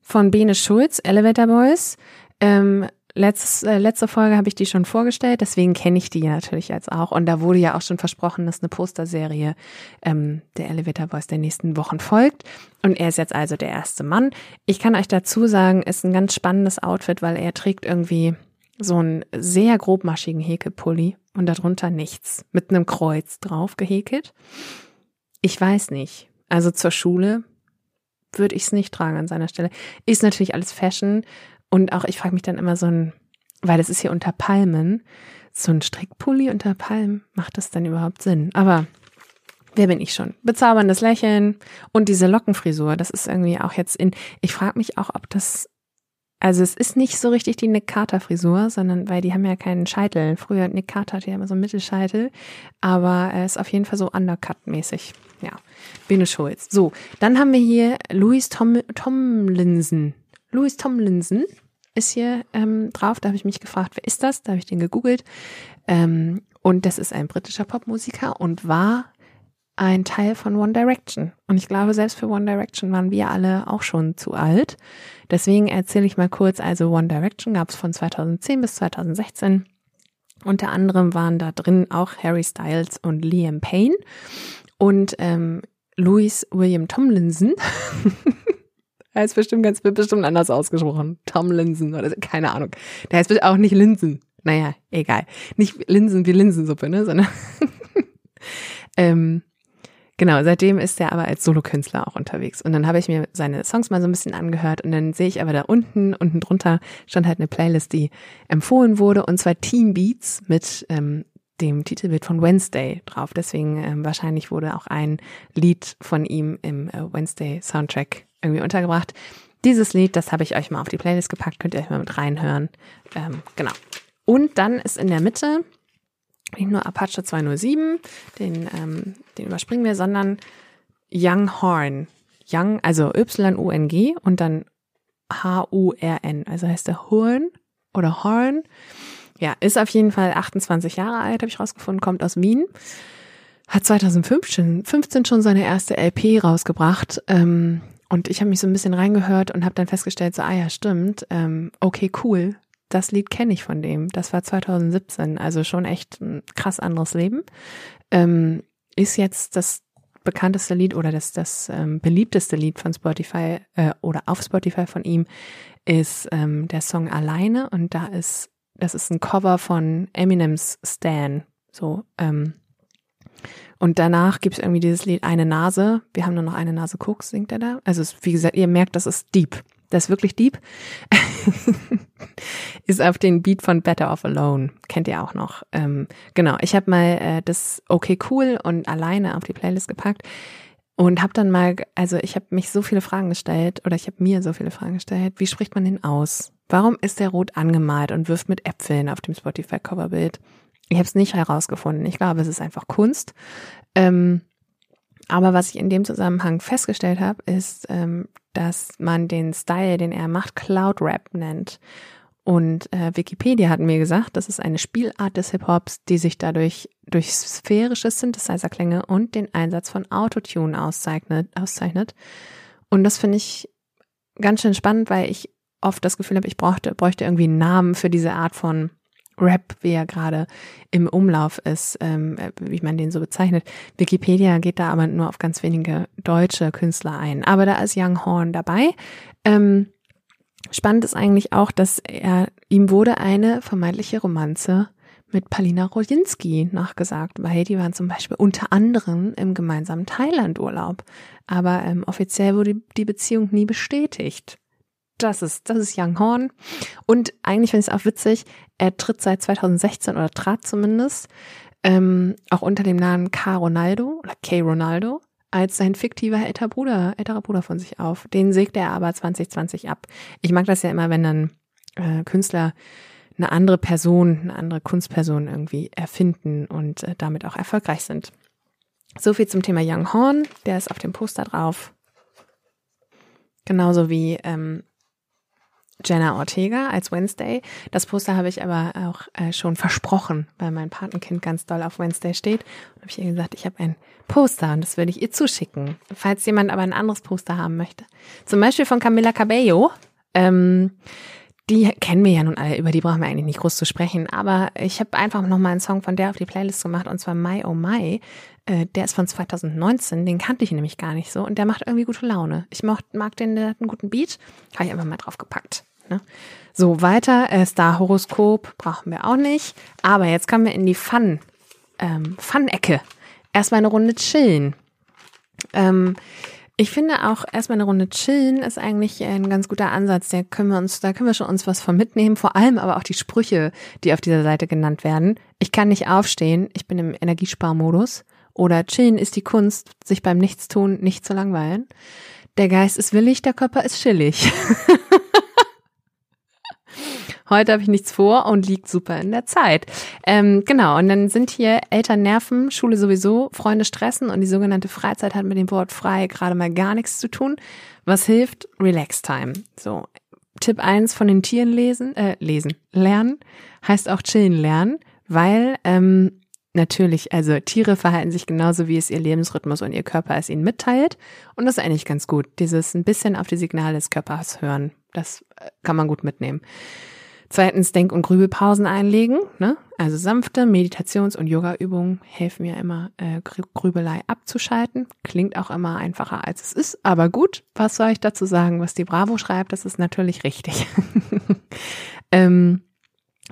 von Bene Schulz, Elevator Boys. Ähm, letztes, äh, letzte Folge habe ich die schon vorgestellt, deswegen kenne ich die natürlich jetzt auch. Und da wurde ja auch schon versprochen, dass eine Posterserie ähm, der Elevator Boys der nächsten Wochen folgt. Und er ist jetzt also der erste Mann. Ich kann euch dazu sagen, ist ein ganz spannendes Outfit, weil er trägt irgendwie so einen sehr grobmaschigen Häkelpulli und darunter nichts. Mit einem Kreuz drauf gehäkelt. Ich weiß nicht. Also zur Schule würde ich es nicht tragen an seiner Stelle. Ist natürlich alles Fashion, und auch ich frage mich dann immer so ein, weil das ist hier unter Palmen, so ein Strickpulli unter Palmen, macht das dann überhaupt Sinn? Aber wer bin ich schon? Bezauberndes Lächeln und diese Lockenfrisur, das ist irgendwie auch jetzt in, ich frage mich auch, ob das, also es ist nicht so richtig die Nick Carter Frisur, sondern, weil die haben ja keinen Scheitel. Früher, Nick Carter hatte ja immer so einen Mittelscheitel, aber er ist auf jeden Fall so Undercut-mäßig. Ja, Bene Schulz. So, dann haben wir hier Louis Tom, Tomlinson. Louis Tomlinson ist hier ähm, drauf. Da habe ich mich gefragt, wer ist das? Da habe ich den gegoogelt. Ähm, und das ist ein britischer Popmusiker und war ein Teil von One Direction. Und ich glaube, selbst für One Direction waren wir alle auch schon zu alt. Deswegen erzähle ich mal kurz, also One Direction gab es von 2010 bis 2016. Unter anderem waren da drin auch Harry Styles und Liam Payne. Und ähm, Louis William Tomlinson Ist bestimmt ganz bestimmt anders ausgesprochen. Tom Linsen oder keine Ahnung. Der heißt auch nicht Linsen. Naja, egal. Nicht Linsen wie Linsensuppe, ne, sondern ähm, genau, seitdem ist er aber als Solokünstler auch unterwegs. Und dann habe ich mir seine Songs mal so ein bisschen angehört und dann sehe ich aber da unten, unten drunter stand halt eine Playlist, die empfohlen wurde und zwar Team Beats mit ähm, dem Titelbild von Wednesday drauf. Deswegen ähm, wahrscheinlich wurde auch ein Lied von ihm im äh, Wednesday Soundtrack irgendwie untergebracht. Dieses Lied, das habe ich euch mal auf die Playlist gepackt, könnt ihr euch mal mit reinhören. Ähm, genau. Und dann ist in der Mitte nicht nur Apache 207, den, ähm, den überspringen wir, sondern Young Horn. Young, also Y-U-N-G und dann H-U-R-N, also heißt er Horn oder Horn. Ja, ist auf jeden Fall 28 Jahre alt, habe ich rausgefunden, kommt aus Wien. Hat 2015 15 schon seine erste LP rausgebracht. Ähm, und ich habe mich so ein bisschen reingehört und habe dann festgestellt, so, ah ja, stimmt, ähm, okay, cool. Das Lied kenne ich von dem. Das war 2017, also schon echt ein krass anderes Leben. Ähm, ist jetzt das bekannteste Lied oder das, das ähm, beliebteste Lied von Spotify äh, oder auf Spotify von ihm ist ähm, der Song Alleine und da ist, das ist ein Cover von Eminems Stan. So, ähm, und danach gibt es irgendwie dieses Lied Eine Nase. Wir haben nur noch eine Nase Koks, singt er da. Also, wie gesagt, ihr merkt, das ist deep. Das ist wirklich deep. ist auf den Beat von Better Off Alone. Kennt ihr auch noch. Ähm, genau, ich habe mal äh, das Okay Cool und alleine auf die Playlist gepackt und habe dann mal, also ich habe mich so viele Fragen gestellt oder ich habe mir so viele Fragen gestellt. Wie spricht man den aus? Warum ist der rot angemalt und wirft mit Äpfeln auf dem Spotify-Coverbild? Ich habe es nicht herausgefunden. Ich glaube, es ist einfach Kunst. Ähm, aber was ich in dem Zusammenhang festgestellt habe, ist, ähm, dass man den Style, den er macht, Cloud Rap nennt. Und äh, Wikipedia hat mir gesagt, das ist eine Spielart des Hip-Hops, die sich dadurch durch sphärische Synthesizer-Klänge und den Einsatz von Autotune auszeichnet. auszeichnet. Und das finde ich ganz schön spannend, weil ich oft das Gefühl habe, ich brauchte, bräuchte irgendwie einen Namen für diese Art von Rap, wie er gerade im Umlauf ist, ähm, wie man den so bezeichnet. Wikipedia geht da aber nur auf ganz wenige deutsche Künstler ein. Aber da ist Young Horn dabei. Ähm, spannend ist eigentlich auch, dass er, ihm wurde eine vermeintliche Romanze mit Palina Rojinski nachgesagt, weil die waren zum Beispiel unter anderem im gemeinsamen Thailand-Urlaub. Aber ähm, offiziell wurde die Beziehung nie bestätigt das ist, das ist Young Horn. Und eigentlich finde ich es auch witzig, er tritt seit 2016 oder trat zumindest ähm, auch unter dem Namen K. Ronaldo oder K. Ronaldo als sein fiktiver älterer Bruder, älterer Bruder von sich auf. Den sägt er aber 2020 ab. Ich mag das ja immer, wenn dann äh, Künstler eine andere Person, eine andere Kunstperson irgendwie erfinden und äh, damit auch erfolgreich sind. So viel zum Thema Young Horn, der ist auf dem Poster drauf. Genauso wie ähm, Jenna Ortega als Wednesday. Das Poster habe ich aber auch äh, schon versprochen, weil mein Patenkind ganz doll auf Wednesday steht. Und habe ich ihr gesagt, ich habe ein Poster und das würde ich ihr zuschicken. Falls jemand aber ein anderes Poster haben möchte. Zum Beispiel von Camila Cabello. Ähm, die kennen wir ja nun alle, über die brauchen wir eigentlich nicht groß zu sprechen. Aber ich habe einfach nochmal einen Song von der auf die Playlist gemacht und zwar My Oh My. Äh, der ist von 2019, den kannte ich nämlich gar nicht so und der macht irgendwie gute Laune. Ich mag, mag den, der hat einen guten Beat, habe ich einfach mal drauf gepackt. Ne? So, weiter, äh, Star-Horoskop brauchen wir auch nicht. Aber jetzt kommen wir in die Fun, ähm, Fun-Ecke. Erstmal eine Runde chillen. Ähm, ich finde auch erstmal eine Runde chillen ist eigentlich ein ganz guter Ansatz. Da können wir uns, da können wir schon uns was von mitnehmen. Vor allem aber auch die Sprüche, die auf dieser Seite genannt werden. Ich kann nicht aufstehen. Ich bin im Energiesparmodus. Oder chillen ist die Kunst, sich beim Nichtstun nicht zu langweilen. Der Geist ist willig, der Körper ist chillig. Heute habe ich nichts vor und liegt super in der Zeit. Ähm, genau, und dann sind hier Eltern nerven, Schule sowieso, Freunde stressen und die sogenannte Freizeit hat mit dem Wort frei gerade mal gar nichts zu tun. Was hilft? Relax Time. So, Tipp eins von den Tieren lesen, äh, lesen, lernen, heißt auch chillen lernen, weil ähm, natürlich, also Tiere verhalten sich genauso, wie es ihr Lebensrhythmus und ihr Körper es ihnen mitteilt. Und das ist eigentlich ganz gut. Dieses ein bisschen auf die Signale des Körpers hören, das äh, kann man gut mitnehmen. Zweitens Denk- und Grübelpausen einlegen. Ne? Also sanfte Meditations- und Yoga-Übungen helfen mir immer, äh, Grübelei abzuschalten. Klingt auch immer einfacher, als es ist. Aber gut, was soll ich dazu sagen? Was die Bravo schreibt, das ist natürlich richtig. ähm,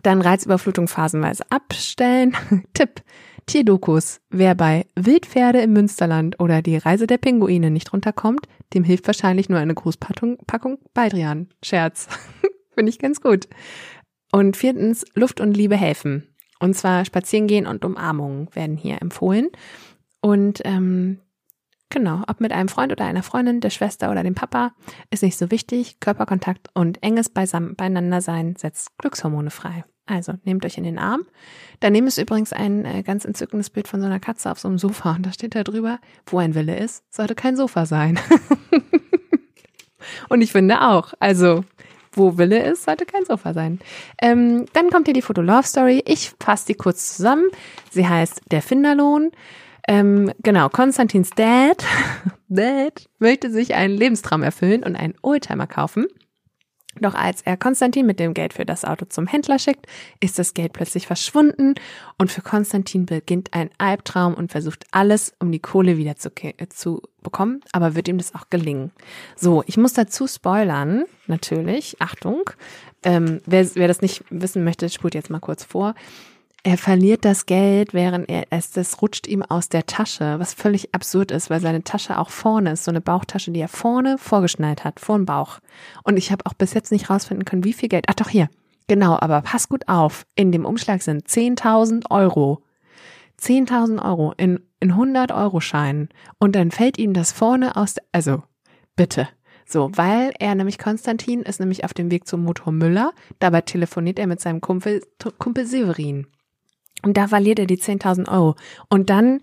dann Reizüberflutung phasenweise abstellen. Tipp. Tierdokus. Wer bei Wildpferde im Münsterland oder die Reise der Pinguine nicht runterkommt, dem hilft wahrscheinlich nur eine Großpackung Packung Baldrian. Scherz. Finde ich ganz gut. Und viertens, Luft und Liebe helfen. Und zwar Spazierengehen und Umarmungen werden hier empfohlen. Und ähm, genau, ob mit einem Freund oder einer Freundin, der Schwester oder dem Papa, ist nicht so wichtig. Körperkontakt und enges Beisammen beieinander sein setzt Glückshormone frei. Also nehmt euch in den Arm. Daneben ist übrigens ein äh, ganz entzückendes Bild von so einer Katze auf so einem Sofa und da steht da drüber, wo ein Wille ist, sollte kein Sofa sein. und ich finde auch, also wo Wille ist, sollte kein Sofa sein. Ähm, dann kommt hier die Foto-Love-Story. Ich fasse die kurz zusammen. Sie heißt Der Finderlohn. Ähm, genau, Konstantins Dad, Dad möchte sich einen Lebenstraum erfüllen und einen Oldtimer kaufen. Doch als er Konstantin mit dem Geld für das Auto zum Händler schickt, ist das Geld plötzlich verschwunden. Und für Konstantin beginnt ein Albtraum und versucht alles, um die Kohle wieder zu, zu bekommen, aber wird ihm das auch gelingen. So, ich muss dazu spoilern, natürlich, Achtung, ähm, wer, wer das nicht wissen möchte, spult jetzt mal kurz vor er verliert das Geld, während er es, das rutscht ihm aus der Tasche, was völlig absurd ist, weil seine Tasche auch vorne ist, so eine Bauchtasche, die er vorne vorgeschnallt hat, vor dem Bauch. Und ich habe auch bis jetzt nicht rausfinden können, wie viel Geld. Ach doch, hier. Genau, aber pass gut auf. In dem Umschlag sind 10.000 Euro. 10.000 Euro in, in 100 Euro Scheinen. Und dann fällt ihm das vorne aus der, also, bitte. So, weil er nämlich Konstantin ist nämlich auf dem Weg zum Motor Müller. Dabei telefoniert er mit seinem Kumpel, Kumpel Severin. Und da verliert er die 10.000 Euro. Und dann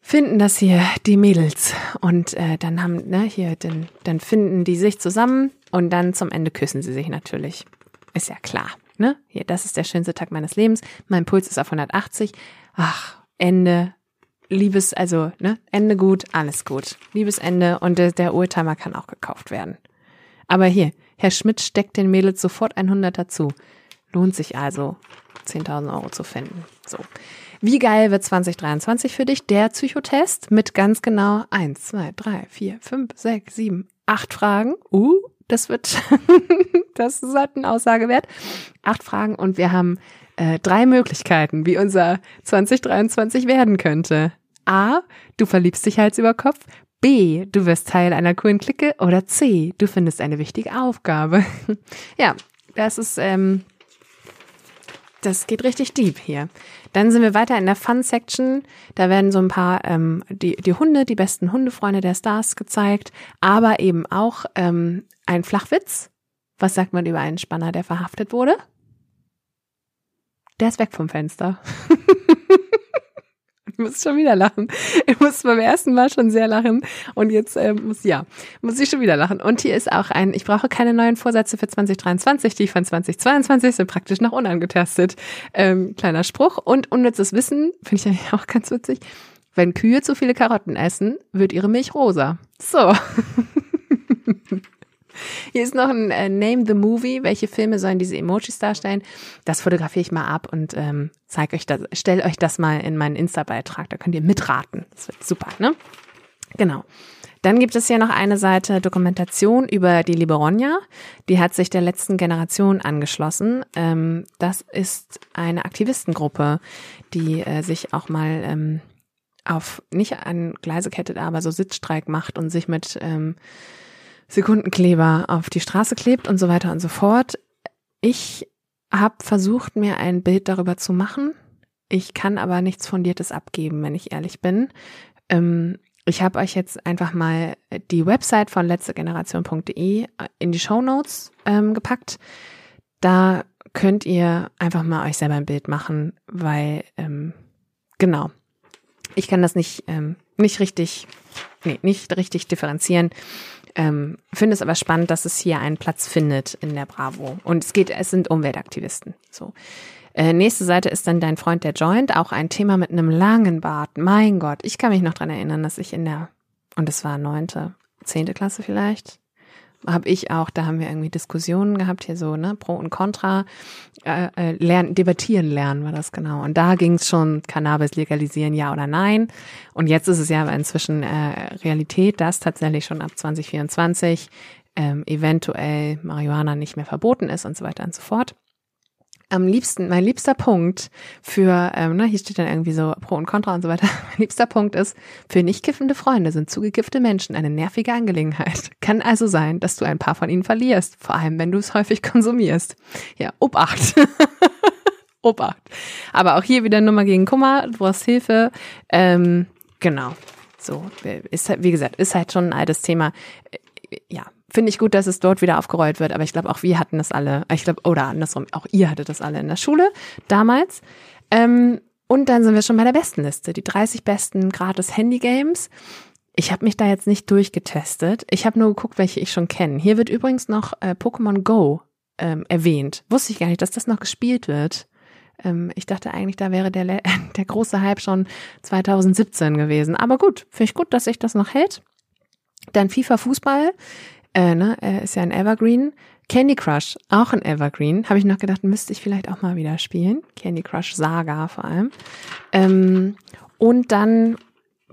finden das hier die Mädels. Und äh, dann haben, ne, hier, dann, dann finden die sich zusammen und dann zum Ende küssen sie sich natürlich. Ist ja klar, ne? Hier, das ist der schönste Tag meines Lebens. Mein Puls ist auf 180. Ach, Ende. Liebes, also, ne, Ende gut, alles gut. Liebesende und der, der Oldtimer kann auch gekauft werden. Aber hier, Herr Schmidt steckt den Mädels sofort 100 dazu. Lohnt sich also. 10.000 Euro zu finden. So. Wie geil wird 2023 für dich? Der Psychotest mit ganz genau 1, 2, 3, 4, 5, 6, 7, 8 Fragen. Uh, das wird, das hat eine Aussage wert. Acht Fragen und wir haben äh, drei Möglichkeiten, wie unser 2023 werden könnte. A, du verliebst dich Hals über Kopf. B, du wirst Teil einer coolen Clique. Oder C, du findest eine wichtige Aufgabe. ja, das ist ähm, das geht richtig deep hier. Dann sind wir weiter in der Fun-Section. Da werden so ein paar ähm, die, die Hunde, die besten Hundefreunde der Stars gezeigt, aber eben auch ähm, ein Flachwitz. Was sagt man über einen Spanner, der verhaftet wurde? Der ist weg vom Fenster. Ich muss schon wieder lachen. Ich muss beim ersten Mal schon sehr lachen und jetzt äh, muss ja, muss ich schon wieder lachen. Und hier ist auch ein, ich brauche keine neuen Vorsätze für 2023, die von 2022 sind praktisch noch unangetastet. Ähm, kleiner Spruch und unnützes Wissen, finde ich eigentlich auch ganz witzig. Wenn Kühe zu viele Karotten essen, wird ihre Milch rosa. So. Hier ist noch ein äh, Name the Movie. Welche Filme sollen diese Emojis darstellen? Das fotografiere ich mal ab und ähm, zeige euch das, stell euch das mal in meinen Insta-Beitrag. Da könnt ihr mitraten. Das wird super, ne? Genau. Dann gibt es hier noch eine Seite Dokumentation über die Liberonia. Die hat sich der letzten Generation angeschlossen. Ähm, das ist eine Aktivistengruppe, die äh, sich auch mal ähm, auf nicht an Gleise kettet, aber so Sitzstreik macht und sich mit ähm, Sekundenkleber auf die Straße klebt und so weiter und so fort. Ich habe versucht, mir ein Bild darüber zu machen. Ich kann aber nichts Fundiertes abgeben, wenn ich ehrlich bin. Ähm, ich habe euch jetzt einfach mal die Website von letztegeneration.de in die Show Notes ähm, gepackt. Da könnt ihr einfach mal euch selber ein Bild machen, weil ähm, genau, ich kann das nicht ähm, nicht richtig, nee, nicht richtig differenzieren. Ähm, finde es aber spannend, dass es hier einen Platz findet in der Bravo. Und es geht, es sind Umweltaktivisten. So. Äh, nächste Seite ist dann dein Freund der Joint, auch ein Thema mit einem langen Bart. Mein Gott, ich kann mich noch dran erinnern, dass ich in der, und es war neunte, zehnte Klasse vielleicht, habe ich auch, da haben wir irgendwie Diskussionen gehabt, hier so, ne, Pro und Contra, äh, äh, lernen, debattieren lernen war das genau. Und da ging es schon, Cannabis legalisieren, ja oder nein. Und jetzt ist es ja inzwischen äh, Realität, dass tatsächlich schon ab 2024 ähm, eventuell Marihuana nicht mehr verboten ist und so weiter und so fort am liebsten, mein liebster Punkt für, ähm, ne, hier steht dann irgendwie so Pro und Contra und so weiter. Mein liebster Punkt ist, für nicht kiffende Freunde sind zugekiffte Menschen eine nervige Angelegenheit. Kann also sein, dass du ein paar von ihnen verlierst, vor allem wenn du es häufig konsumierst. Ja, Obacht. Obacht. Aber auch hier wieder Nummer gegen Kummer, du brauchst Hilfe. Ähm, genau. So, ist halt, wie gesagt, ist halt schon ein altes Thema. Ja, finde ich gut, dass es dort wieder aufgerollt wird, aber ich glaube auch wir hatten das alle, ich glaube, oder andersrum, auch ihr hattet das alle in der Schule damals. Ähm, und dann sind wir schon bei der besten Liste, die 30 besten gratis Handy-Games. Ich habe mich da jetzt nicht durchgetestet. Ich habe nur geguckt, welche ich schon kenne. Hier wird übrigens noch äh, Pokémon Go ähm, erwähnt. Wusste ich gar nicht, dass das noch gespielt wird. Ähm, ich dachte eigentlich, da wäre der, der große Hype schon 2017 gewesen. Aber gut, finde ich gut, dass sich das noch hält. Dann FIFA Fußball, äh, ne, ist ja ein Evergreen. Candy Crush, auch ein Evergreen. Habe ich noch gedacht, müsste ich vielleicht auch mal wieder spielen. Candy Crush Saga vor allem. Ähm, und dann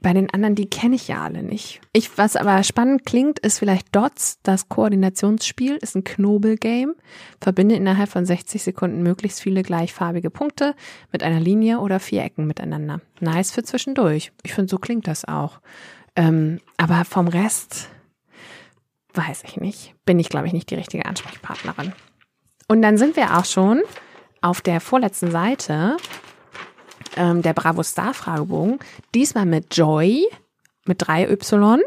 bei den anderen, die kenne ich ja alle nicht. Ich, was aber spannend klingt, ist vielleicht Dots, das Koordinationsspiel, ist ein Knobelgame. Verbinde innerhalb von 60 Sekunden möglichst viele gleichfarbige Punkte mit einer Linie oder Vierecken miteinander. Nice für zwischendurch. Ich finde, so klingt das auch. Ähm, aber vom Rest weiß ich nicht. Bin ich, glaube ich, nicht die richtige Ansprechpartnerin. Und dann sind wir auch schon auf der vorletzten Seite ähm, der Bravo Star Fragebogen. Diesmal mit Joy, mit 3Y.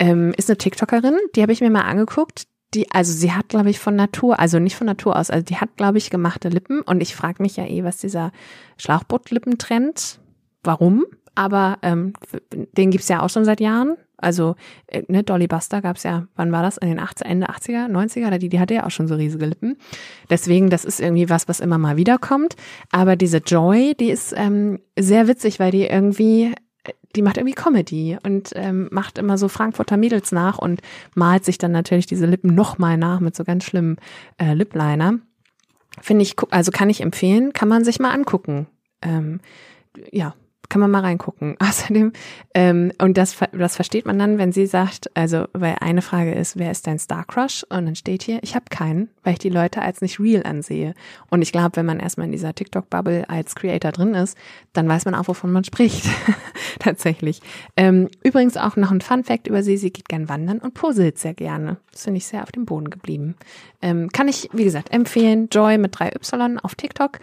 Ähm, ist eine TikTokerin, die habe ich mir mal angeguckt. Die, also sie hat, glaube ich, von Natur, also nicht von Natur aus, also die hat, glaube ich, gemachte Lippen. Und ich frage mich ja eh, was dieser Schlauchboot-Lippentrend, warum? Aber ähm, den gibt's ja auch schon seit Jahren. Also, äh, ne, Dolly Buster gab's ja, wann war das? In den 80, Ende 80er, 90er? Oder die, die hatte ja auch schon so riesige Lippen. Deswegen, das ist irgendwie was, was immer mal wiederkommt. Aber diese Joy, die ist ähm, sehr witzig, weil die irgendwie, die macht irgendwie Comedy und ähm, macht immer so Frankfurter Mädels nach und malt sich dann natürlich diese Lippen nochmal nach mit so ganz schlimmen äh, Lipliner. Finde ich, also kann ich empfehlen, kann man sich mal angucken. Ähm, ja, kann man mal reingucken. Außerdem, ähm, und das, das versteht man dann, wenn sie sagt, also, weil eine Frage ist, wer ist dein Star Crush? Und dann steht hier, ich habe keinen, weil ich die Leute als nicht real ansehe. Und ich glaube, wenn man erstmal in dieser TikTok-Bubble als Creator drin ist, dann weiß man auch, wovon man spricht. Tatsächlich. Ähm, übrigens auch noch ein Fun Fact über sie, sie geht gern wandern und puzzelt sehr gerne. Das finde ich sehr auf dem Boden geblieben. Ähm, kann ich, wie gesagt, empfehlen. Joy mit 3Y auf TikTok.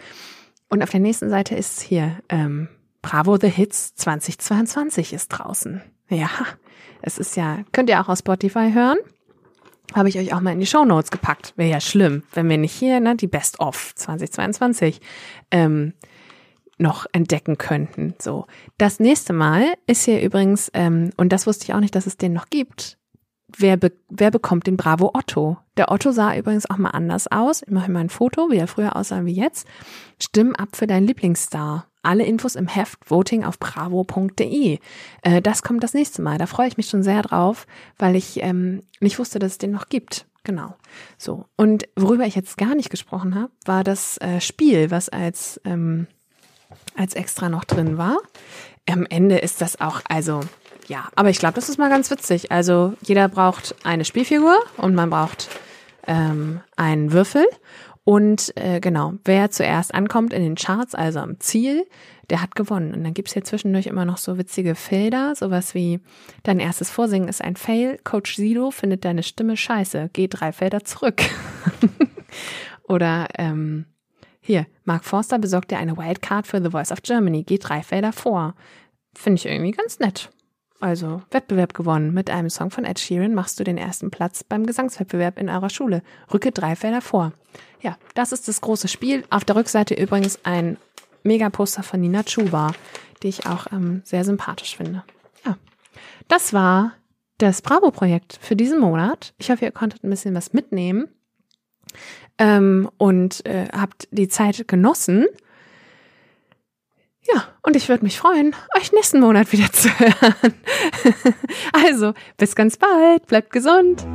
Und auf der nächsten Seite ist hier ähm, Bravo The Hits 2022 ist draußen. Ja, es ist ja, könnt ihr auch auf Spotify hören. Habe ich euch auch mal in die Show Notes gepackt. Wäre ja schlimm, wenn wir nicht hier ne, die Best of 2022 ähm, noch entdecken könnten. So, das nächste Mal ist hier übrigens, ähm, und das wusste ich auch nicht, dass es den noch gibt. Wer, be wer bekommt den Bravo Otto? Der Otto sah übrigens auch mal anders aus. Ich mache mal ein Foto, wie er früher aussah wie jetzt. Stimm ab für deinen Lieblingsstar. Alle Infos im Heft voting auf bravo.de. Äh, das kommt das nächste Mal. Da freue ich mich schon sehr drauf, weil ich ähm, nicht wusste, dass es den noch gibt. Genau. So. Und worüber ich jetzt gar nicht gesprochen habe, war das äh, Spiel, was als, ähm, als extra noch drin war. Am Ende ist das auch, also, ja, aber ich glaube, das ist mal ganz witzig. Also, jeder braucht eine Spielfigur und man braucht ähm, einen Würfel und äh, genau, wer zuerst ankommt in den Charts, also am Ziel, der hat gewonnen. Und dann gibt's hier zwischendurch immer noch so witzige Felder, sowas wie dein erstes Vorsingen ist ein Fail, Coach Sido findet deine Stimme scheiße, geh drei Felder zurück. Oder ähm, hier, Mark Forster besorgt dir eine Wildcard für The Voice of Germany, geh drei Felder vor. Finde ich irgendwie ganz nett. Also Wettbewerb gewonnen. Mit einem Song von Ed Sheeran machst du den ersten Platz beim Gesangswettbewerb in eurer Schule. Rücke drei Felder vor. Ja, das ist das große Spiel. Auf der Rückseite übrigens ein Megaposter von Nina Chuba, die ich auch ähm, sehr sympathisch finde. Ja, das war das Bravo-Projekt für diesen Monat. Ich hoffe, ihr konntet ein bisschen was mitnehmen ähm, und äh, habt die Zeit genossen. Ja, und ich würde mich freuen, euch nächsten Monat wieder zu hören. also, bis ganz bald, bleibt gesund.